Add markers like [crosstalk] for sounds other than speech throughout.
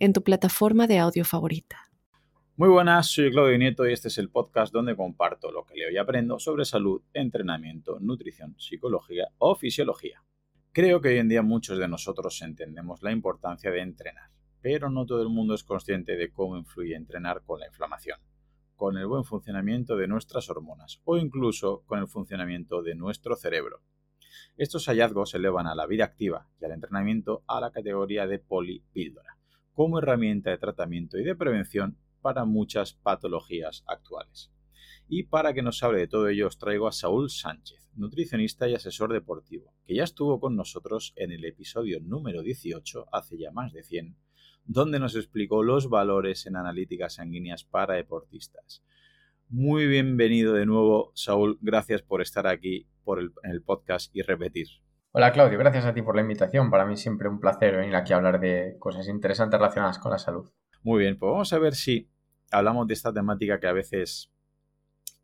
en tu plataforma de audio favorita. Muy buenas, soy Claudio Nieto y este es el podcast donde comparto lo que leo y aprendo sobre salud, entrenamiento, nutrición, psicología o fisiología. Creo que hoy en día muchos de nosotros entendemos la importancia de entrenar, pero no todo el mundo es consciente de cómo influye entrenar con la inflamación, con el buen funcionamiento de nuestras hormonas o incluso con el funcionamiento de nuestro cerebro. Estos hallazgos elevan a la vida activa y al entrenamiento a la categoría de polipíldora como herramienta de tratamiento y de prevención para muchas patologías actuales. Y para que nos hable de todo ello os traigo a Saúl Sánchez, nutricionista y asesor deportivo, que ya estuvo con nosotros en el episodio número 18, hace ya más de 100, donde nos explicó los valores en analíticas sanguíneas para deportistas. Muy bienvenido de nuevo, Saúl. Gracias por estar aquí por en el podcast y repetir. Hola Claudio, gracias a ti por la invitación. Para mí siempre un placer venir aquí a hablar de cosas interesantes relacionadas con la salud. Muy bien, pues vamos a ver si hablamos de esta temática que a veces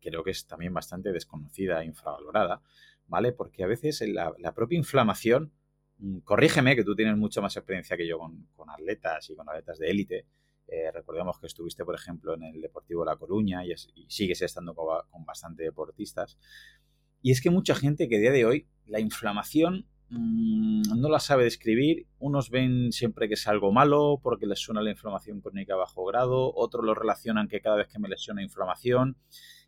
creo que es también bastante desconocida e infravalorada, ¿vale? Porque a veces la, propia inflamación, mm, corrígeme que tú tienes mucha más experiencia que yo con, atletas y con atletas de élite. Eh, recordemos que estuviste, por ejemplo, en el Deportivo La Coruña y, sigues estando con, con bastante deportistas. Y es que mucha gente que a día de hoy la inflamación mm, no la sabe describir. Unos ven siempre que es algo malo porque les suena la inflamación crónica a bajo grado, otros lo relacionan que cada vez que me lesiona inflamación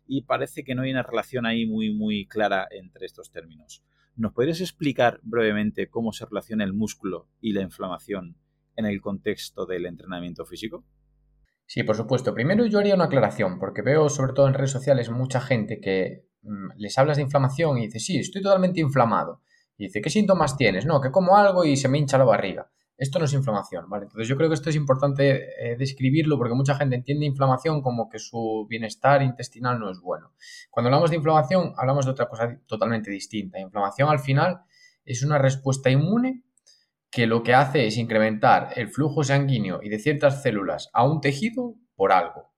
y parece que no hay una relación ahí muy muy clara entre estos términos. ¿Nos podrías explicar brevemente cómo se relaciona el músculo y la inflamación en el contexto del entrenamiento físico? Sí, por supuesto. Primero yo haría una aclaración, porque veo sobre todo en redes sociales mucha gente que Mm, les hablas de inflamación y dices, sí, estoy totalmente inflamado. Y dice, ¿qué síntomas tienes? No, que como algo y se me hincha la barriga. Esto no es inflamación. Entonces yo creo que esto es importante eh, describirlo porque mucha gente entiende inflamación como que su bienestar intestinal no es bueno. Cuando hablamos de inflamación, hablamos de otra cosa totalmente distinta. Inflamación al final es una respuesta inmune que lo que hace es incrementar el flujo sanguíneo y de ciertas células a un tejido por algo.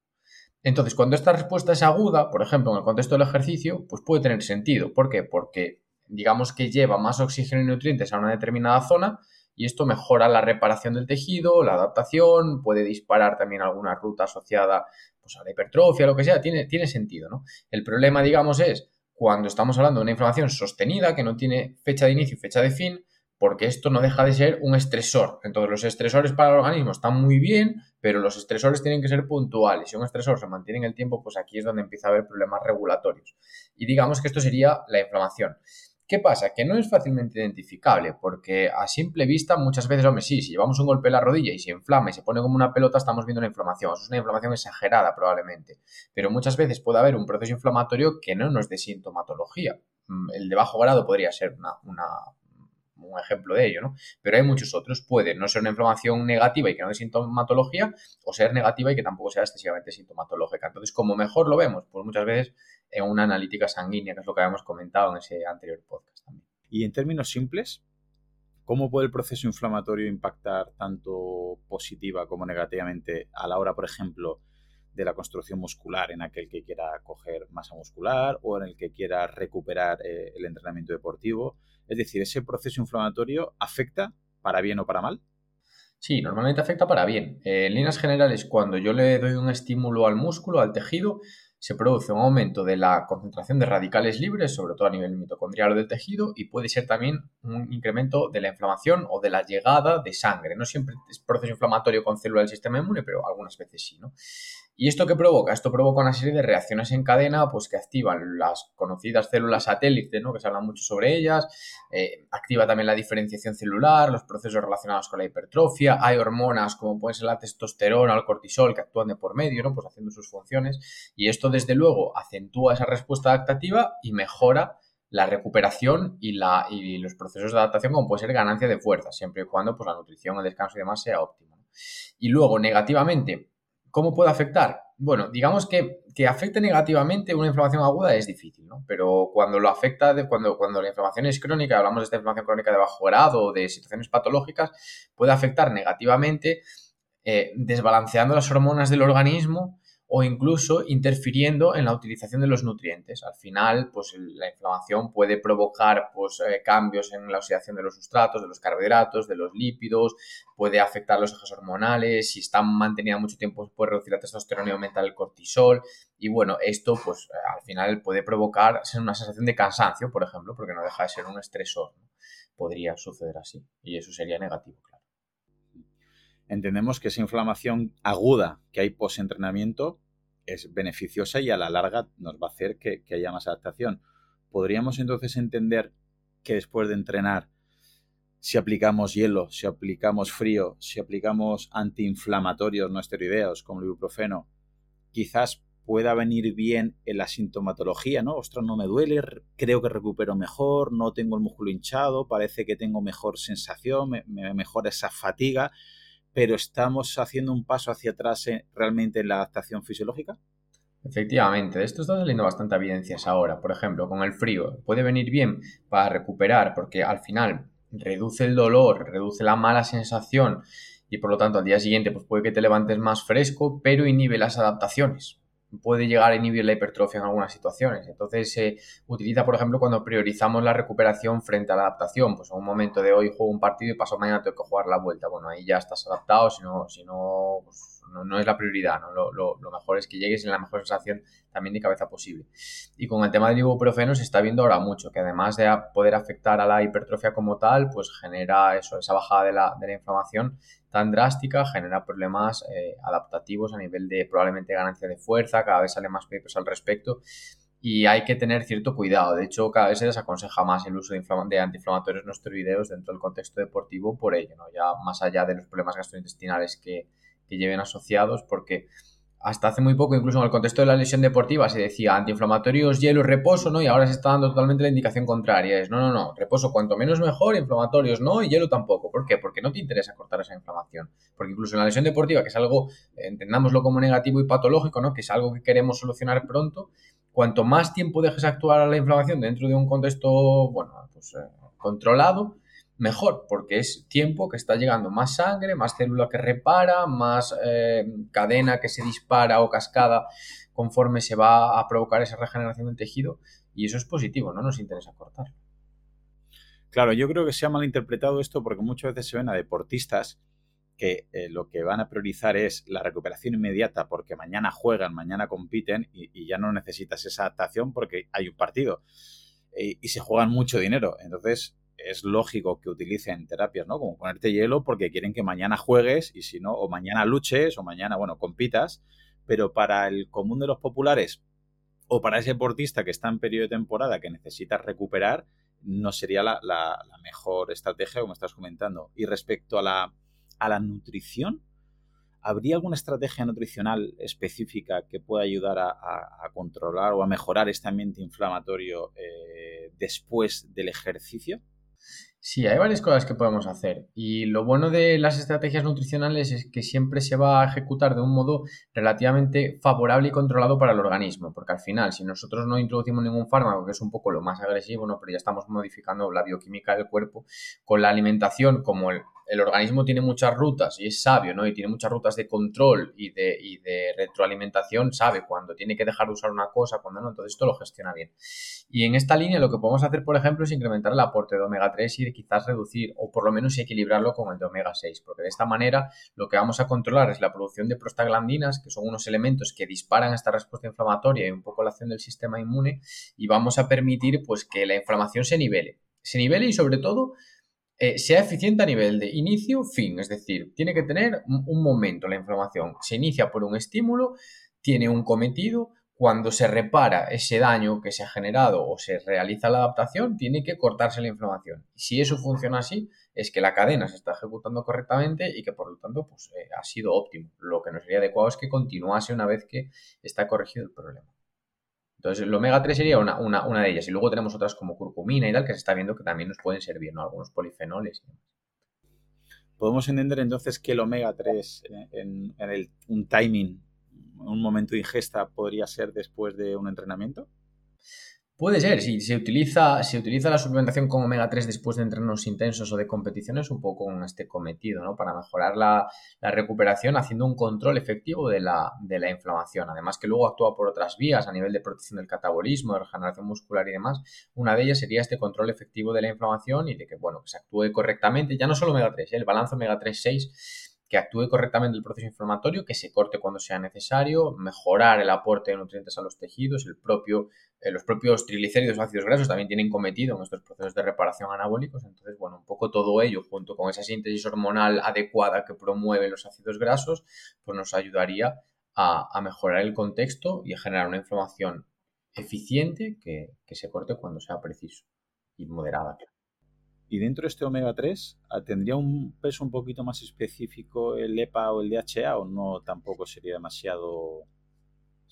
Entonces, cuando esta respuesta es aguda, por ejemplo, en el contexto del ejercicio, pues puede tener sentido. ¿Por qué? Porque digamos que lleva más oxígeno y nutrientes a una determinada zona y esto mejora la reparación del tejido, la adaptación, puede disparar también alguna ruta asociada pues, a la hipertrofia, lo que sea, tiene, tiene sentido, ¿no? El problema, digamos, es cuando estamos hablando de una inflamación sostenida que no tiene fecha de inicio y fecha de fin, porque esto no deja de ser un estresor. Entonces, los estresores para el organismo están muy bien, pero los estresores tienen que ser puntuales. Si un estresor se mantiene en el tiempo, pues aquí es donde empieza a haber problemas regulatorios. Y digamos que esto sería la inflamación. ¿Qué pasa? Que no es fácilmente identificable, porque a simple vista muchas veces, hombre, sí, si llevamos un golpe en la rodilla y se inflama y se pone como una pelota, estamos viendo una inflamación. Eso es una inflamación exagerada probablemente. Pero muchas veces puede haber un proceso inflamatorio que no nos dé sintomatología. Mm, el de bajo grado podría ser una, una un ejemplo de ello, ¿no? Pero hay muchos otros. Puede no ser una inflamación negativa y que no dé sintomatología, o ser negativa y que tampoco sea excesivamente sintomatológica. Entonces, como mejor lo vemos, pues muchas veces en una analítica sanguínea, que es lo que habíamos comentado en ese anterior podcast también. Y en términos simples, ¿cómo puede el proceso inflamatorio impactar tanto positiva como negativamente a la hora, por ejemplo, de la construcción muscular en aquel que quiera coger masa muscular o en el que quiera recuperar eh, el entrenamiento deportivo. Es decir, ese proceso inflamatorio afecta para bien o para mal. Sí, normalmente afecta para bien. en líneas generales, cuando yo le doy un estímulo al músculo, al tejido, se produce un aumento de la concentración de radicales libres, sobre todo a nivel mitocondrial del tejido, y puede ser también un incremento de la inflamación o de la llegada de sangre. No siempre es proceso inflamatorio con células del sistema inmune, pero algunas veces sí, ¿no? ¿Y esto qué provoca? Esto provoca una serie de reacciones en cadena pues, que activan las conocidas células satélite, ¿no? que se habla mucho sobre ellas, eh, activa también la diferenciación celular, los procesos relacionados con la hipertrofia, hay hormonas como pueden ser la testosterona o el cortisol que actúan de por medio, ¿no? pues haciendo sus funciones, y esto desde luego acentúa esa respuesta adaptativa y mejora la recuperación y, la, y los procesos de adaptación como puede ser ganancia de fuerza, siempre y cuando pues, la nutrición, el descanso y demás sea óptimo. Y luego, negativamente, ¿Cómo puede afectar? Bueno, digamos que, que afecte negativamente una inflamación aguda es difícil, ¿no? Pero cuando lo afecta, de, cuando, cuando la inflamación es crónica, hablamos de esta inflamación crónica de bajo grado o de situaciones patológicas, puede afectar negativamente eh, desbalanceando las hormonas del organismo o incluso interfiriendo en la utilización de los nutrientes. Al final, pues la inflamación puede provocar pues, eh, cambios en la oxidación de los sustratos, de los carbohidratos, de los lípidos, puede afectar los ejes hormonales, si están mantenidas mucho tiempo puede reducir la testosterona y aumentar el cortisol y bueno, esto pues al final puede provocar una sensación de cansancio, por ejemplo, porque no deja de ser un estresor. Podría suceder así y eso sería negativo, claro entendemos que esa inflamación aguda que hay post-entrenamiento es beneficiosa y a la larga nos va a hacer que, haya más adaptación. ¿Podríamos entonces entender que después de entrenar, si aplicamos hielo, si aplicamos frío, si aplicamos antiinflamatorios no esteroideos como el ibuprofeno, quizás pueda venir bien en la sintomatología, ¿no? Ostras, no me duele, creo que recupero mejor, no tengo el músculo hinchado, parece que tengo mejor sensación, me, me mejora esa fatiga pero estamos haciendo un paso hacia atrás realmente en la adaptación fisiológica? Efectivamente, de esto está saliendo bastante evidencias ahora. Por ejemplo, con el frío puede venir bien para recuperar porque al final reduce el dolor, reduce la mala sensación y por lo tanto al día siguiente pues puede que te levantes más fresco, pero inhibe las adaptaciones puede llegar a inhibir la hipertrofia en algunas situaciones. Entonces se utiliza, por ejemplo, cuando priorizamos la recuperación frente a la adaptación. Pues en un momento de hoy juego un partido y paso mañana tengo que jugar la vuelta. Bueno, ahí ya estás adaptado, si no, si no, pues no, es la prioridad. ¿no? Lo, mejor es que llegues en la mejor sensación también de cabeza posible. Y con el tema del ibuprofeno se está viendo ahora mucho, que además de poder afectar a la hipertrofia como tal, pues genera eso, esa bajada de la, de la inflamación tan drástica genera problemas eh, adaptativos a nivel de probablemente ganancia de fuerza, cada vez sale más papers al respecto y hay que tener cierto cuidado. De hecho, cada vez se desaconseja más el uso de, de antiinflamatorios no esteroideos dentro del contexto deportivo por ello, ¿no? ya más allá de los problemas gastrointestinales que, que lleven asociados, porque hasta hace muy poco, incluso en el contexto de la lesión deportiva, se decía antiinflamatorios, hielo y reposo, ¿no? Y ahora se está dando totalmente la indicación contraria. Es no, no, no, reposo cuanto menos mejor, inflamatorios no, y hielo tampoco. ¿Por qué? Porque no te interesa cortar esa inflamación. Porque incluso en la lesión deportiva, que es algo, entendámoslo como negativo y patológico, ¿no? Que es algo que queremos solucionar pronto, cuanto más tiempo dejes actuar a la inflamación dentro de un contexto, bueno, pues eh, controlado, mejor, porque es tiempo que está llegando más sangre, más célula que repara, más eh, cadena que se dispara o cascada conforme se va a provocar esa regeneración del tejido y eso es positivo, no nos interesa cortar. Claro, yo creo que se ha malinterpretado esto porque muchas veces se ven a deportistas que eh, lo que van a priorizar es la recuperación inmediata porque mañana juegan, mañana compiten y, ya no necesitas esa adaptación porque hay un partido y, y se juegan mucho dinero. Entonces, es lógico que utilicen terapias, ¿no? Como ponerte hielo porque quieren que mañana juegues y si no, o mañana luches o mañana, bueno, compitas, pero para el común de los populares o para ese deportista que está en periodo de temporada que necesita recuperar, no sería la, mejor estrategia como estás comentando. Y respecto a la, a la nutrición, ¿habría alguna estrategia nutricional específica que pueda ayudar a, controlar o a mejorar este ambiente inflamatorio eh, después del ejercicio? Sí, hay varias cosas que podemos hacer y lo bueno de las estrategias nutricionales es que siempre se va a ejecutar de un modo relativamente favorable y controlado para el organismo, porque al final si nosotros no introducimos ningún fármaco, que es un poco lo más agresivo, ¿no? pero ya estamos modificando la bioquímica del cuerpo con la alimentación como el el organismo tiene muchas rutas y es sabio, ¿no? Y tiene muchas rutas de control y de, y de retroalimentación, sabe cuándo tiene que dejar de usar una cosa, cuando no, entonces esto lo gestiona bien. Y en esta línea lo que podemos hacer, por ejemplo, es incrementar el aporte de omega 3 y quizás reducir o por lo menos equilibrarlo con el de omega 6, porque de esta manera lo que vamos a controlar es la producción de prostaglandinas, que son unos elementos que disparan esta respuesta inflamatoria y un poco la acción del sistema inmune, y vamos a permitir pues que la inflamación se nivele. Se nivele y sobre todo eh, sea eficiente a nivel de inicio, fin, es decir, tiene que tener un momento la inflamación. Se inicia por un estímulo, tiene un cometido, cuando se repara ese daño que se ha generado o se realiza la adaptación, tiene que cortarse la inflamación. Si eso funciona así, es que la cadena se está ejecutando correctamente y que por lo tanto pues, eh, ha sido óptimo. Lo que no sería adecuado es que continuase una vez que está corregido el problema. Entonces, el omega 3 sería una, una, de ellas. Y luego tenemos otras como curcumina y tal, que se está viendo que también nos pueden servir, ¿no? Algunos polifenoles. podemos entender entonces que el omega 3 en, un timing, un momento de ingesta podría ser después de un entrenamiento. Puede ser, si se utiliza, utiliza la suplementación con omega 3 después de entrenos intensos o de competiciones, un poco con este cometido, ¿no? Para mejorar la, recuperación haciendo un control efectivo de la, de la, inflamación. Además que luego actúa por otras vías a nivel de protección del catabolismo, de regeneración muscular y demás. Una de ellas sería este control efectivo de la inflamación y de que, bueno, que se actúe correctamente, ya no solo omega 3, ¿eh? el balance omega 3-6 que actúe correctamente el proceso inflamatorio, que se corte cuando sea necesario, mejorar el aporte de nutrientes a los tejidos, el propio, eh, los propios triglicéridos ácidos grasos también tienen cometido en estos procesos de reparación anabólicos. Entonces, bueno, un poco todo ello, junto con esa síntesis hormonal adecuada que promueve los ácidos grasos, pues nos ayudaría a, mejorar el contexto y a generar una inflamación eficiente que, que se corte cuando sea preciso y moderada. Y dentro de este omega 3, ah, ¿tendría un peso un poquito más específico el EPA o el DHA o no tampoco sería demasiado...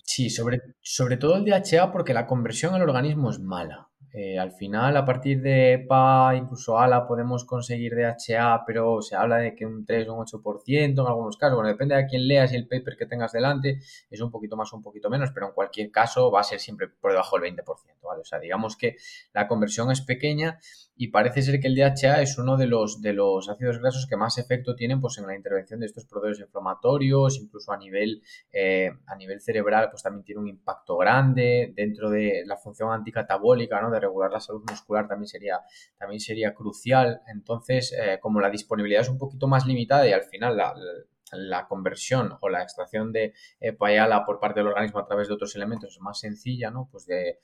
Sí, sobre, sobre todo el DHA porque la conversión al organismo es mala. Eh, al final, a partir de EPA, incluso ALA, podemos conseguir DHA, pero se habla de que un 3 o un 8% en algunos casos. Bueno, depende de quién leas y el paper que tengas delante, es un poquito más o un poquito menos, pero en cualquier caso va a ser siempre por debajo del 20%, ¿vale? O sea, digamos que la conversión es pequeña y parece ser que el DHA es uno de los, de los ácidos grasos que más efecto tienen pues, en la intervención de estos procesos inflamatorios, incluso a nivel, eh, a nivel cerebral, pues también tiene un impacto grande dentro de la función anticatabólica, ¿no? De regular la salud muscular también sería, también sería crucial. Entonces, eh, como la disponibilidad es un poquito más limitada y al final la, conversión o la extracción de eh, payala por parte del organismo a través de otros elementos es más sencilla, ¿no? Pues de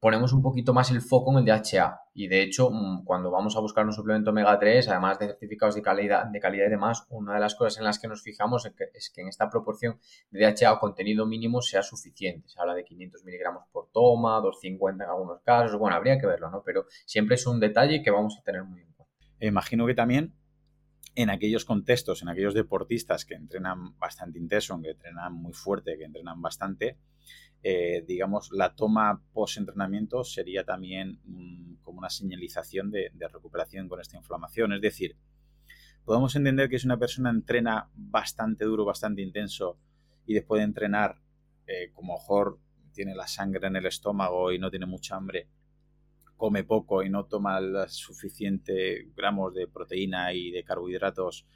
ponemos un poquito más el foco en el DHA. Y de hecho, mm, cuando vamos a buscar un suplemento omega 3, además de certificados de calidad, de calidad y demás, una de las cosas en las que nos fijamos es que, en esta proporción de DHA o contenido mínimo sea suficiente. Se habla de 500 miligramos por toma, 250 en algunos casos. Bueno, habría que verlo, ¿no? Pero siempre es un detalle que vamos a tener muy en cuenta. Imagino que también en aquellos contextos, en aquellos deportistas que entrenan bastante intenso, que entrenan muy fuerte, que entrenan bastante, eh, digamos, la toma post-entrenamiento sería también como una señalización de, recuperación con esta inflamación. Es decir, podemos entender que si una persona entrena bastante duro, bastante intenso y después de entrenar, eh, como mejor tiene la sangre en el estómago y no tiene mucha hambre, come poco y no toma suficiente gramos de proteína y de carbohidratos,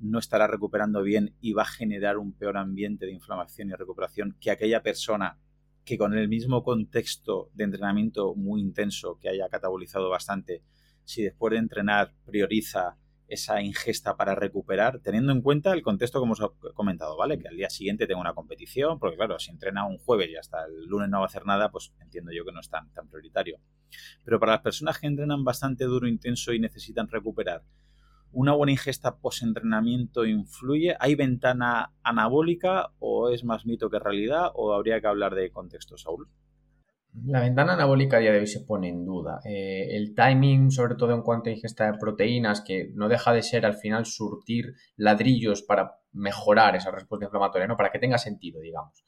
no estará recuperando bien y va a generar un peor ambiente de inflamación y recuperación que aquella persona que con el mismo contexto de entrenamiento muy intenso que haya catabolizado bastante, si después de entrenar prioriza esa ingesta para recuperar, teniendo en cuenta el contexto que hemos comentado, ¿vale? Que al día siguiente tenga una competición, porque claro, si entrena un jueves y hasta el lunes no va a hacer nada, pues entiendo yo que no es tan, tan prioritario. Pero para las personas que entrenan bastante duro, intenso y necesitan recuperar, ¿Una buena ingesta post-entrenamiento influye? ¿Hay ventana anabólica o es más mito que realidad o habría que hablar de contexto, Saúl? La ventana anabólica a día de hoy se pone en duda. Eh, el timing, sobre todo en cuanto a ingesta de proteínas, que no deja de ser al final surtir ladrillos para mejorar esa respuesta inflamatoria, ¿no? para que tenga sentido, digamos.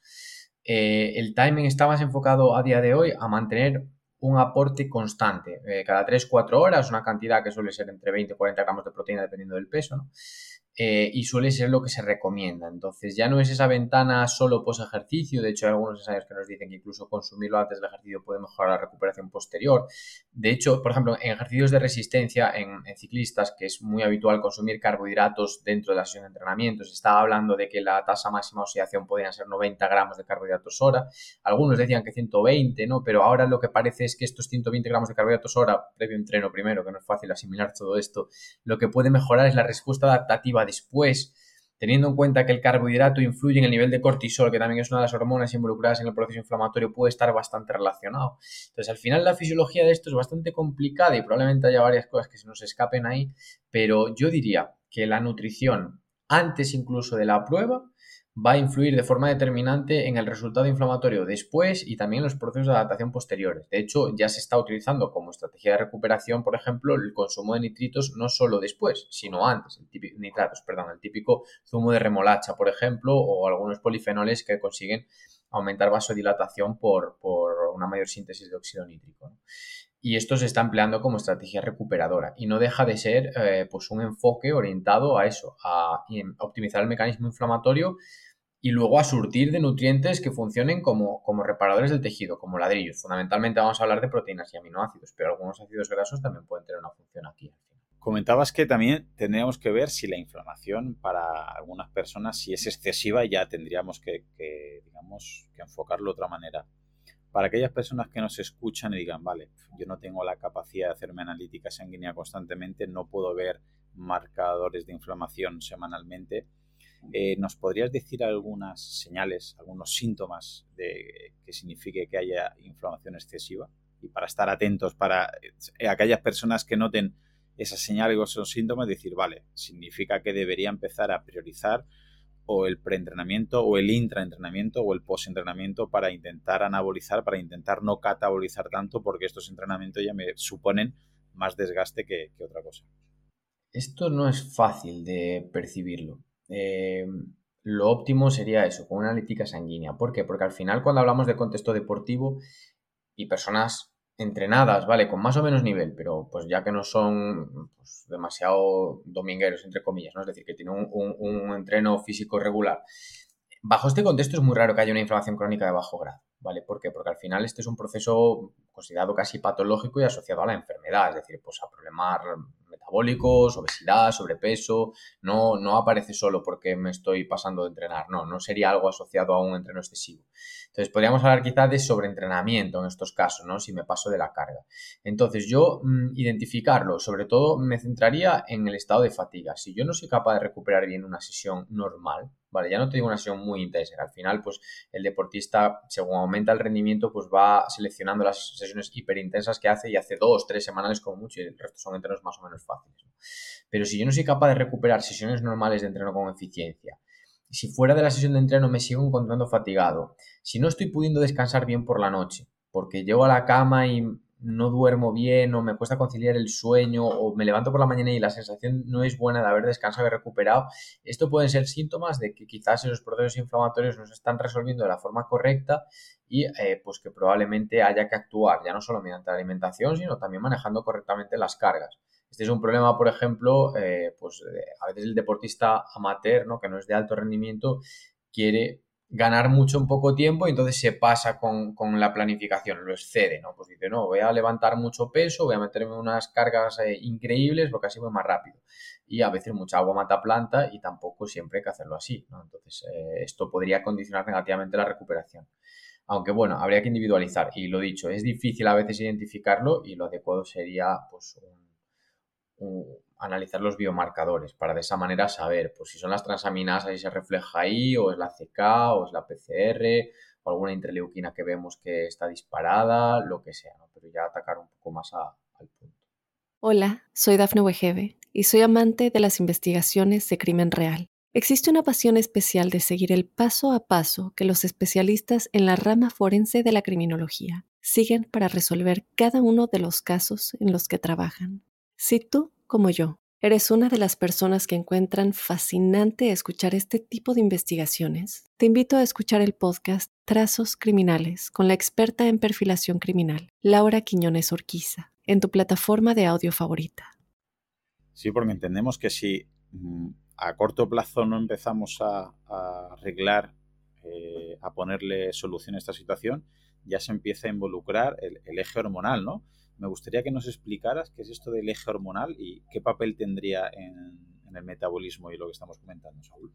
Eh, el timing está más enfocado a día de hoy a mantener un aporte constante, eh, cada 3-4 horas, una cantidad que suele ser entre 20 y 40 gramos de proteína dependiendo del peso, ¿no? Eh, y suele ser lo que se recomienda. Entonces ya no es esa ventana solo post ejercicio, de hecho hay algunos ensayos que nos dicen que incluso consumirlo antes del ejercicio puede mejorar la recuperación posterior. De hecho, por ejemplo, en ejercicios de resistencia en, ciclistas, que es muy habitual consumir carbohidratos dentro de la sesión de entrenamiento, se estaba hablando de que la tasa máxima de oxidación podían ser 90 gramos de carbohidratos hora, algunos decían que 120, ¿no? Pero ahora lo que parece es que estos 120 gramos de carbohidratos hora, previo entreno primero, que no es fácil asimilar todo esto, lo que puede mejorar es la respuesta adaptativa después, teniendo en cuenta que el carbohidrato influye en el nivel de cortisol, que también es una de las hormonas involucradas en el proceso inflamatorio, puede estar bastante relacionado. Entonces, al final la fisiología de esto es bastante complicada y probablemente haya varias cosas que se nos escapen ahí, pero yo diría que la nutrición antes incluso de la prueba va a influir de forma determinante en el resultado inflamatorio después y también en los procesos de adaptación posteriores. De hecho, ya se está utilizando como estrategia de recuperación, por ejemplo, el consumo de nitritos no solo después, sino antes, el típico, nitratos, perdón, el típico zumo de remolacha, por ejemplo, o algunos polifenoles que consiguen aumentar vasodilatación por, por una mayor síntesis de óxido nítrico. y esto se está empleando como estrategia recuperadora y no deja de ser eh, pues un enfoque orientado a eso, a optimizar el mecanismo inflamatorio y luego a surtir de nutrientes que funcionen como, como reparadores del tejido, como ladrillos. Fundamentalmente vamos a hablar de proteínas y aminoácidos, pero algunos ácidos grasos también pueden tener una función aquí. Comentabas que también tendríamos que ver si la inflamación para algunas personas, si es excesiva, ya tendríamos que, digamos, que enfocarlo de otra manera. Para aquellas personas que nos escuchan y digan, vale, yo no tengo la capacidad de hacerme analítica sanguínea constantemente, no puedo ver marcadores de inflamación semanalmente, eh, ¿Nos podrías decir algunas señales, algunos síntomas de que signifique que haya inflamación excesiva? Y para estar atentos, para eh, aquellas personas que noten esas señales o esos síntomas, decir, vale, significa que debería empezar a priorizar o el preentrenamiento o el intraentrenamiento o el postentrenamiento para intentar anabolizar, para intentar no catabolizar tanto, porque estos entrenamientos ya me suponen más desgaste que otra cosa. Esto no es fácil de percibirlo. Eh, lo óptimo sería eso, con una analítica sanguínea. ¿Por qué? Porque al final cuando hablamos de contexto deportivo y personas entrenadas, ¿vale? Con más o menos nivel, pero pues ya que no son pues, demasiado domingueros, entre comillas, ¿no? Es decir, que tienen un, entreno físico regular. Bajo este contexto es muy raro que haya una inflamación crónica de bajo grado, ¿vale? ¿Por qué? Porque al final este es un proceso considerado casi patológico y asociado a la enfermedad, es decir, pues a problemas metabólicos, obesidad, sobrepeso, no, no aparece solo porque me estoy pasando de entrenar, no, no sería algo asociado a un entreno excesivo. Entonces, podríamos hablar quizás de sobreentrenamiento en estos casos, ¿no? Si me paso de la carga. Entonces, yo mm, identificarlo, sobre todo me centraría en el estado de fatiga. Si yo no soy capaz de recuperar bien una sesión normal, ¿vale? Ya no te digo una sesión muy intensa, al final, pues, el deportista, según aumenta el rendimiento, pues va seleccionando las sesiones hiperintensas que hace y hace dos, tres semanales como mucho y el resto son entrenos más o menos fáciles. Pero si yo no soy capaz de recuperar sesiones normales de entreno con eficiencia, si fuera de la sesión de entreno me sigo encontrando fatigado, si no estoy pudiendo descansar bien por la noche, porque llego a la cama y no duermo bien o me cuesta conciliar el sueño o me levanto por la mañana y la sensación no es buena de haber descansado y recuperado, esto pueden ser síntomas de que quizás esos procesos inflamatorios no se están resolviendo de la forma correcta y eh, pues que probablemente haya que actuar ya no solo mediante la alimentación, sino también manejando correctamente las cargas. Este es un problema, por ejemplo, eh, pues a veces el deportista amateur, ¿no? que no es de alto rendimiento, quiere ganar mucho en poco tiempo y entonces se pasa con, la planificación, lo excede, ¿no? Pues dice, no, voy a levantar mucho peso, voy a meterme unas cargas eh, increíbles porque así voy más rápido. Y a veces mucha agua mata planta y tampoco siempre hay que hacerlo así, ¿no? Entonces, eh, esto podría condicionar negativamente la recuperación. Aunque bueno, habría que individualizar y lo dicho, es difícil a veces identificarlo y lo adecuado sería pues un analizar los biomarcadores para de esa manera saber pues, si son las transaminasas y se refleja ahí, o es la CK, o es la PCR, o alguna interleuquina que vemos que está disparada, lo que sea, pero ya atacar un poco más al punto. Hola, soy Dafne Wegebe y soy amante de las investigaciones de crimen real. Existe una pasión especial de seguir el paso a paso que los especialistas en la rama forense de la criminología siguen para resolver cada uno de los casos en los que trabajan. Si tú como yo, ¿eres una de las personas que encuentran fascinante escuchar este tipo de investigaciones? Te invito a escuchar el podcast Trazos Criminales con la experta en perfilación criminal, Laura Quiñones Orquiza, en tu plataforma de audio favorita. Sí, porque entendemos que si mm, a corto plazo no empezamos a, arreglar, eh, a ponerle solución a esta situación, ya se empieza a involucrar el, el eje hormonal, ¿no? Me gustaría que nos explicaras qué es esto del eje hormonal y qué papel tendría en, el metabolismo y lo que estamos comentando, Saúl.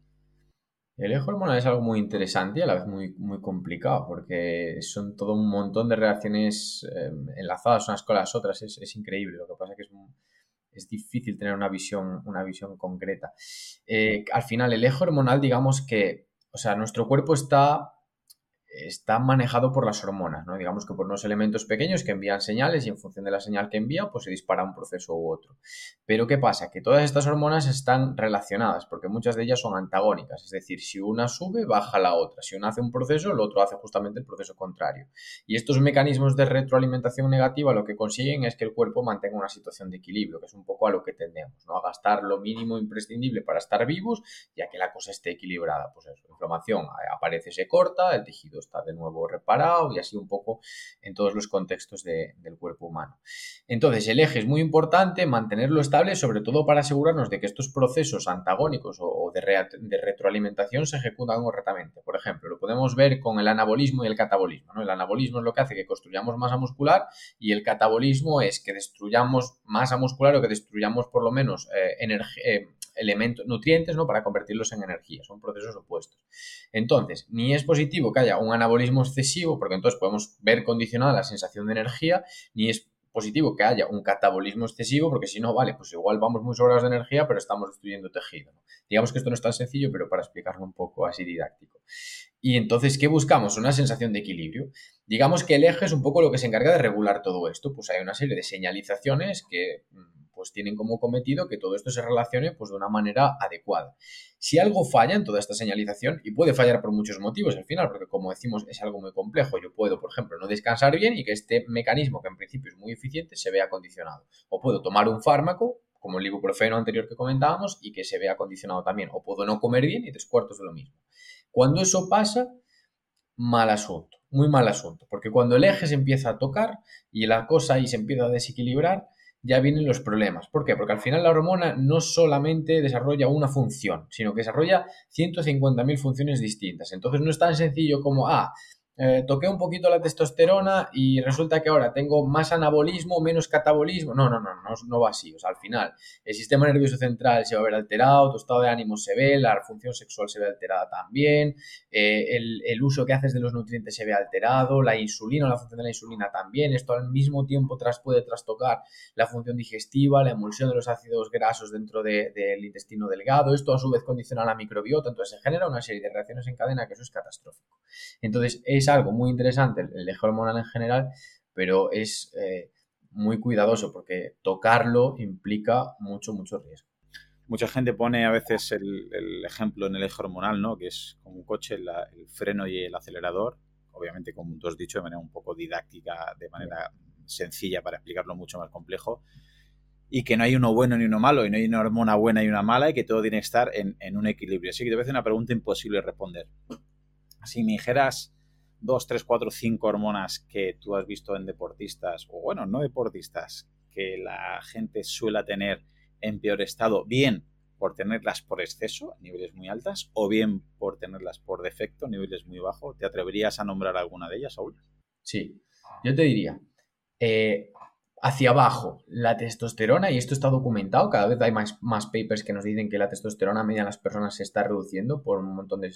El eje hormonal es algo muy interesante y a la vez muy, muy complicado porque son todo un montón de reacciones em, enlazadas unas con las otras. Es, increíble. Lo que pasa es que es, es, difícil tener una visión, una visión concreta. Eh, al final, el eje hormonal, digamos que, o sea, nuestro cuerpo está está manejado por las hormonas, ¿no? Digamos que por unos elementos pequeños que envían señales y en función de la señal que envía, pues se dispara un proceso u otro. Pero ¿qué pasa? Que todas estas hormonas están relacionadas porque muchas de ellas son antagónicas, es decir, si una sube, baja la otra, si una hace un proceso, el otro hace justamente el proceso contrario. Y estos mecanismos de retroalimentación negativa lo que consiguen es que el cuerpo mantenga una situación de equilibrio, que es un poco a lo que tendemos, ¿no? A gastar lo mínimo imprescindible para estar vivos y a que la cosa esté equilibrada. Pues eso, inflamación, a aparece se corta, el tejido está de nuevo reparado y así un poco en todos los contextos del cuerpo humano. Entonces, el eje es muy importante mantenerlo estable, sobre todo para asegurarnos de que estos procesos antagónicos o, de, retroalimentación se ejecutan correctamente. Por ejemplo, lo podemos ver con el anabolismo y el catabolismo. ¿no? El anabolismo es lo que hace que construyamos masa muscular y el catabolismo es que destruyamos masa muscular o que destruyamos por lo menos eh, eh, elementos, nutrientes, ¿no? Para convertirlos en energía. Son procesos opuestos. Entonces, ni es positivo que haya un anabolismo excesivo, porque entonces podemos ver condicionada la sensación de energía, ni es positivo que haya un catabolismo excesivo, porque si no, vale, pues igual vamos muy sobrados de energía, pero estamos destruyendo tejido. Digamos que esto no es tan sencillo, pero para explicarlo un poco así didáctico. Y entonces, ¿qué buscamos? Una sensación de equilibrio. Digamos que el eje es un poco lo que se encarga de regular todo esto. Pues hay una serie de señalizaciones que mm, pues tienen como cometido que todo esto se relacione pues de una manera adecuada. Si algo falla en toda esta señalización, y puede fallar por muchos motivos al final, porque como decimos es algo muy complejo, yo puedo, por ejemplo, no descansar bien y que este mecanismo, que en principio es muy eficiente, se vea condicionado. O puedo tomar un fármaco, como el ibuprofeno anterior que comentábamos, y que se vea condicionado también. O puedo no comer bien y tres cuartos de lo mismo. Cuando eso pasa, mal asunto, muy mal asunto, porque cuando el eje se empieza a tocar y la cosa ahí se empieza a desequilibrar, ya vienen los problemas. ¿Por qué? Porque al final la hormona no solamente desarrolla una función, sino que desarrolla 150.000 funciones distintas. Entonces no es tan sencillo como, ah, eh, toqué un poquito la testosterona y resulta que ahora tengo más anabolismo, menos catabolismo. No, no, no, no, no va así. O sea, al final, el sistema nervioso central se va a ver alterado, tu estado de ánimo se ve, la función sexual se ve alterada también, eh, el, uso que haces de los nutrientes se ve alterado, la insulina, la función de la insulina también. Esto al mismo tiempo puede trastocar la función digestiva, la emulsión de los ácidos grasos dentro del intestino delgado. Esto a su vez condiciona la microbiota, entonces se genera una serie de reacciones en cadena que eso es catastrófico. Entonces, es algo muy interesante el eje hormonal en general, pero es eh, muy cuidadoso porque tocarlo implica mucho, mucho riesgo. Mucha gente pone a veces el, ejemplo en el eje hormonal, ¿no? Que es como un coche, el freno y el acelerador. Obviamente, como tú has dicho, de manera un poco didáctica, de manera sencilla para explicarlo mucho más complejo. Y que no hay uno bueno ni uno malo, y no hay una hormona buena y una mala, y que todo tiene que estar en, en un equilibrio. Así que te voy a hacer una pregunta imposible de responder. Si me dijeras dos, tres, cuatro, cinco hormonas que tú has visto en deportistas, o bueno, no deportistas, que la gente suele tener en peor estado, bien por tenerlas por exceso, niveles muy altas, o bien por tenerlas por defecto, niveles muy bajos. ¿Te atreverías a nombrar alguna de ellas, Saúl? Sí, yo te diría, eh, hacia abajo la testosterona, y esto está documentado, cada vez hay más, más papers que nos dicen que la testosterona media en las personas se está reduciendo por un montón de,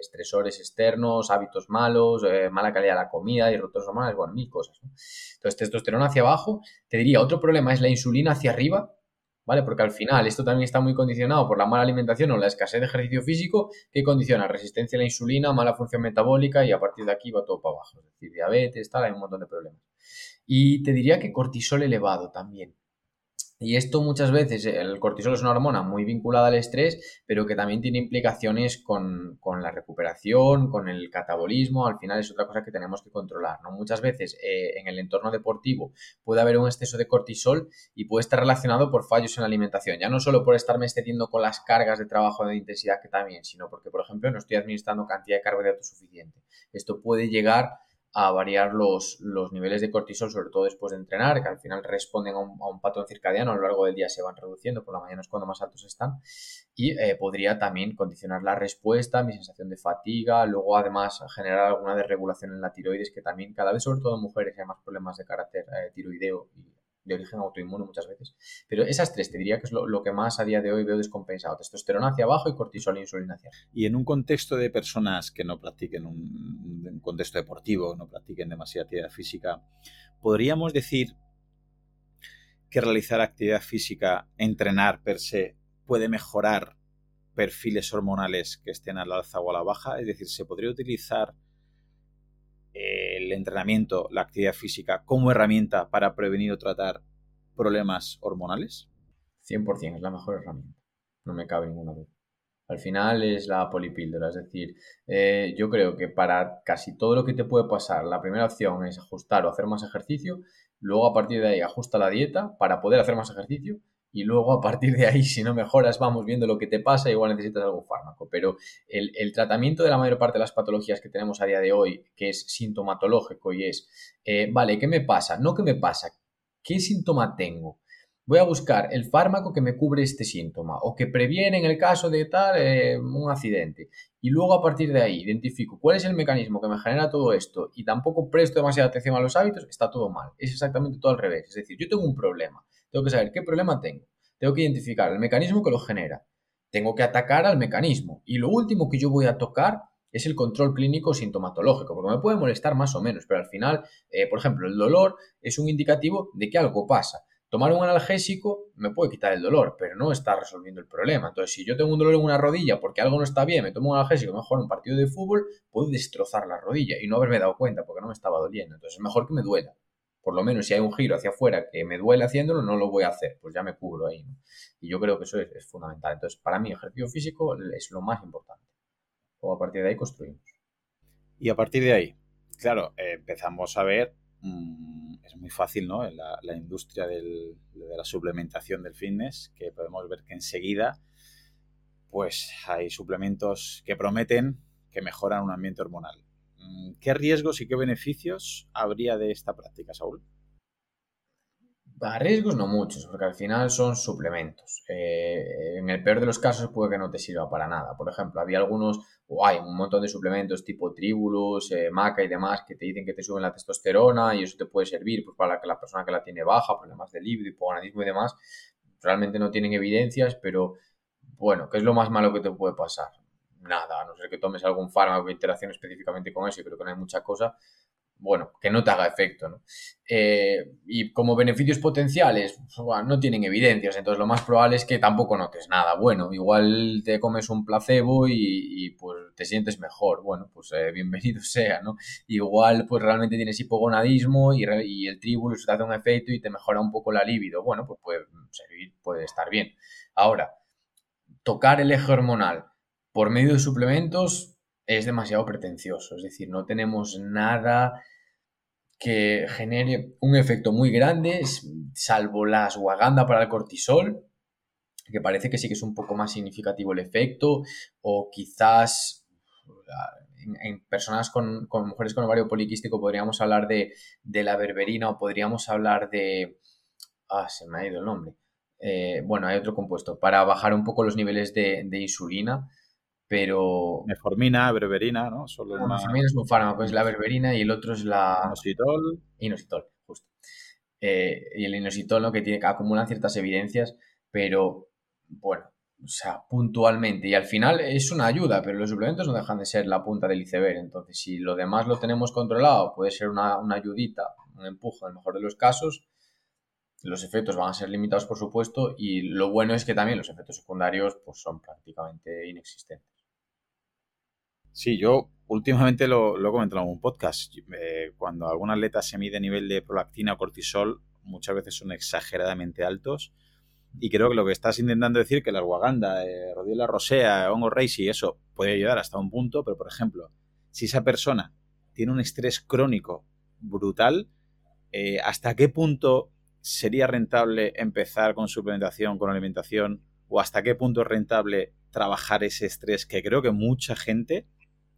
estresores externos, hábitos malos, eh, mala calidad de la comida y rotos hormonales, bueno, mil cosas. Entonces, testosterona hacia abajo, te diría, otro problema es la insulina hacia arriba, ¿vale? Porque al final esto también está muy condicionado por la mala alimentación o la escasez de ejercicio físico que condiciona resistencia a la insulina, mala función metabólica y a partir de aquí va todo para abajo. Es decir, diabetes, tal, hay un montón de problemas. Y te diría que cortisol elevado también. Y esto muchas veces, el cortisol es una hormona muy vinculada al estrés, pero que también tiene implicaciones con, la recuperación, con el catabolismo, al final es otra cosa que tenemos que controlar. ¿no? Muchas veces eh, en el entorno deportivo puede haber un exceso de cortisol y puede estar relacionado por fallos en la alimentación, ya no solo por estarme excediendo con las cargas de trabajo de intensidad que también, sino porque, por ejemplo, no estoy administrando cantidad de carbohidratos suficiente. Esto puede llegar a variar los, los, niveles de cortisol, sobre todo después de entrenar, que al final responden a un, patrón circadiano, a lo largo del día se van reduciendo, por la mañana es cuando más altos están, y eh, podría también condicionar la respuesta, mi sensación de fatiga, luego además generar alguna desregulación en la tiroides, que también cada vez, sobre todo en mujeres, hay más problemas de carácter eh, tiroideo y de origen autoinmune muchas veces. Pero esas tres te diría que es lo, que más a día de hoy veo descompensado. Testosterona hacia abajo y cortisol e insulina hacia arriba. Y en un contexto de personas que no practiquen un, un contexto deportivo, no practiquen demasiada actividad física, podríamos decir que realizar actividad física, entrenar per se, puede mejorar perfiles hormonales que estén a la alza o a la baja. Es decir, se podría utilizar entrenamiento, la actividad física como herramienta para prevenir o tratar problemas hormonales? 100% es la mejor herramienta, no me cabe ninguna duda. Al final es la polipíldora, es decir, eh, yo creo que para casi todo lo que te puede pasar, la primera opción es ajustar o hacer más ejercicio, luego a partir de ahí ajusta la dieta para poder hacer más ejercicio y luego a partir de ahí, si no mejoras, vamos viendo lo que te pasa, igual necesitas algún fármaco. Pero el, tratamiento de la mayor parte de las patologías que tenemos a día de hoy, que es sintomatológico y es, eh, vale, ¿qué me pasa? No qué me pasa, ¿qué síntoma tengo? Voy a buscar el fármaco que me cubre este síntoma o que previene en el caso de tal eh, un accidente. Y luego a partir de ahí identifico cuál es el mecanismo que me genera todo esto y tampoco presto demasiada atención a los hábitos, está todo mal. Es exactamente todo al revés. Es decir, yo tengo un problema. Tengo que saber qué problema tengo. Tengo que identificar el mecanismo que lo genera. Tengo que atacar al mecanismo. Y lo último que yo voy a tocar es el control clínico sintomatológico, porque me puede molestar más o menos, pero al final, eh, por ejemplo, el dolor es un indicativo de que algo pasa. Tomar un analgésico me puede quitar el dolor, pero no está resolviendo el problema. Entonces, si yo tengo un dolor en una rodilla porque algo no está bien, me tomo un analgésico, mejor un partido de fútbol, puedo destrozar la rodilla y no haberme dado cuenta porque no me estaba doliendo. Entonces, es mejor que me duela. Por lo menos si hay un giro hacia afuera que me duele haciéndolo, no lo voy a hacer, pues ya me cubro ahí. Y yo creo que eso es, fundamental. Entonces, para mí, ejercicio físico es lo más importante. O a partir de ahí construimos. Y a partir de ahí, claro, eh, empezamos a ver Mm, es muy fácil, ¿no? En la, industria de la suplementación del fitness, que podemos ver que enseguida, pues hay suplementos que prometen que mejoran un ambiente hormonal. Mm, ¿Qué riesgos y qué beneficios habría de esta práctica, Saúl? A riesgos no muchos, porque al final son suplementos. Eh, en el peor de los casos puede que no te sirva para nada. Por ejemplo, había algunos, o hay un montón de suplementos tipo tribulus, eh, maca y demás que te dicen que te suben la testosterona y eso te puede servir pues, para que la persona que la tiene baja, problemas de libido, hipogonadismo y demás. Realmente no tienen evidencias, pero bueno, ¿qué es lo más malo que te puede pasar? Nada, a no ser que tomes algún fármaco de interacción específicamente con eso, y creo que no hay mucha cosa bueno, que no te haga efecto, ¿no? Eh, y como beneficios potenciales, no tienen evidencias, entonces lo más probable es que tampoco notes nada. Bueno, igual te comes un placebo y, pues te sientes mejor, bueno, pues eh, [laughs] bienvenido sea, ¿no? Igual pues realmente tienes hipogonadismo y, y el tribulus te hace un efecto y te mejora un poco la libido, bueno, pues puede servir, puede estar bien. Ahora, tocar el eje hormonal por medio de suplementos es demasiado pretencioso, es decir, no tenemos nada que genere un efecto muy grande, salvo la ashwagandha para el cortisol, que parece que sí que es un poco más significativo el efecto, o quizás en, personas con, mujeres con ovario poliquístico podríamos hablar de, la berberina o podríamos hablar de... Ah, se me ha ido el nombre. Eh, bueno, hay otro compuesto para bajar un poco los niveles de, de insulina pero... Meformina, berberina, ¿no? Solo es un fármaco, es la berberina y el otro es la... Inositol. Inositol, justo. Eh, y el inositol, ¿no? Que, tiene, que acumulan ciertas evidencias, pero, bueno, o sea, puntualmente. Y al final es una ayuda, pero los suplementos no dejan de ser la punta del iceberg. Entonces, si lo demás lo tenemos controlado, puede ser una, una ayudita, un empuje en el mejor de los casos, los efectos van a ser limitados, por supuesto, y lo bueno es que también los efectos secundarios pues, son prácticamente inexistentes. Sí, yo últimamente lo, he comentado en un podcast. Eh, cuando algún atleta se mide nivel de prolactina o cortisol, muchas veces son exageradamente altos. Y creo que lo que estás intentando decir que la arwaganda, eh, rodilla rosea, hongo y eso puede ayudar hasta un punto, pero por ejemplo, si esa persona tiene un estrés crónico brutal, eh, ¿hasta qué punto sería rentable empezar con suplementación, con alimentación? ¿O hasta qué punto es rentable trabajar ese estrés que creo que mucha gente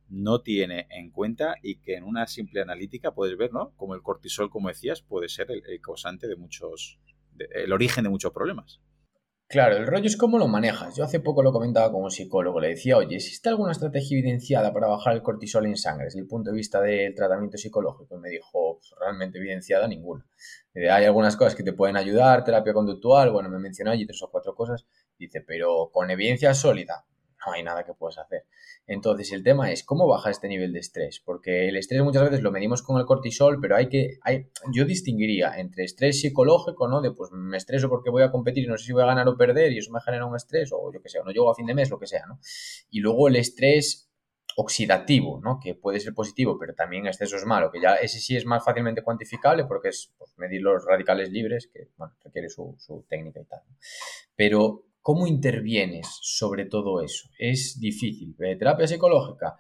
no tiene en cuenta y que en una simple analítica puedes ver, ¿no? Como el cortisol, como decías, puede ser el, causante de muchos, el origen de muchos problemas. Claro, el rollo es cómo lo manejas. Yo hace poco lo comentaba con un psicólogo, le decía, oye, ¿existe alguna estrategia evidenciada para bajar el cortisol en sangre desde el punto de vista del tratamiento psicológico? Y me dijo, pues, realmente evidenciada ninguna. Hay algunas cosas que te pueden ayudar, terapia conductual, bueno, me mencionó allí tres o cuatro cosas. Dice, pero con evidencia sólida, no hay nada que puedas hacer. Entonces, el tema es cómo baja este nivel de estrés, porque el estrés muchas veces lo medimos con el cortisol, pero hay que, hay, yo distinguiría entre estrés psicológico, ¿no? De pues me estreso porque voy a competir y no sé si voy a ganar o perder y eso me genera un estrés, o yo que sé, o no llego a fin de mes, lo que sea, ¿no? Y luego el estrés oxidativo, ¿no? Que puede ser positivo, pero también exceso es malo, que ya ese sí es más fácilmente cuantificable porque es pues, medir los radicales libres, que, bueno, requiere su, su técnica y tal. Pero ¿Cómo intervienes sobre todo eso? Es difícil. Terapia psicológica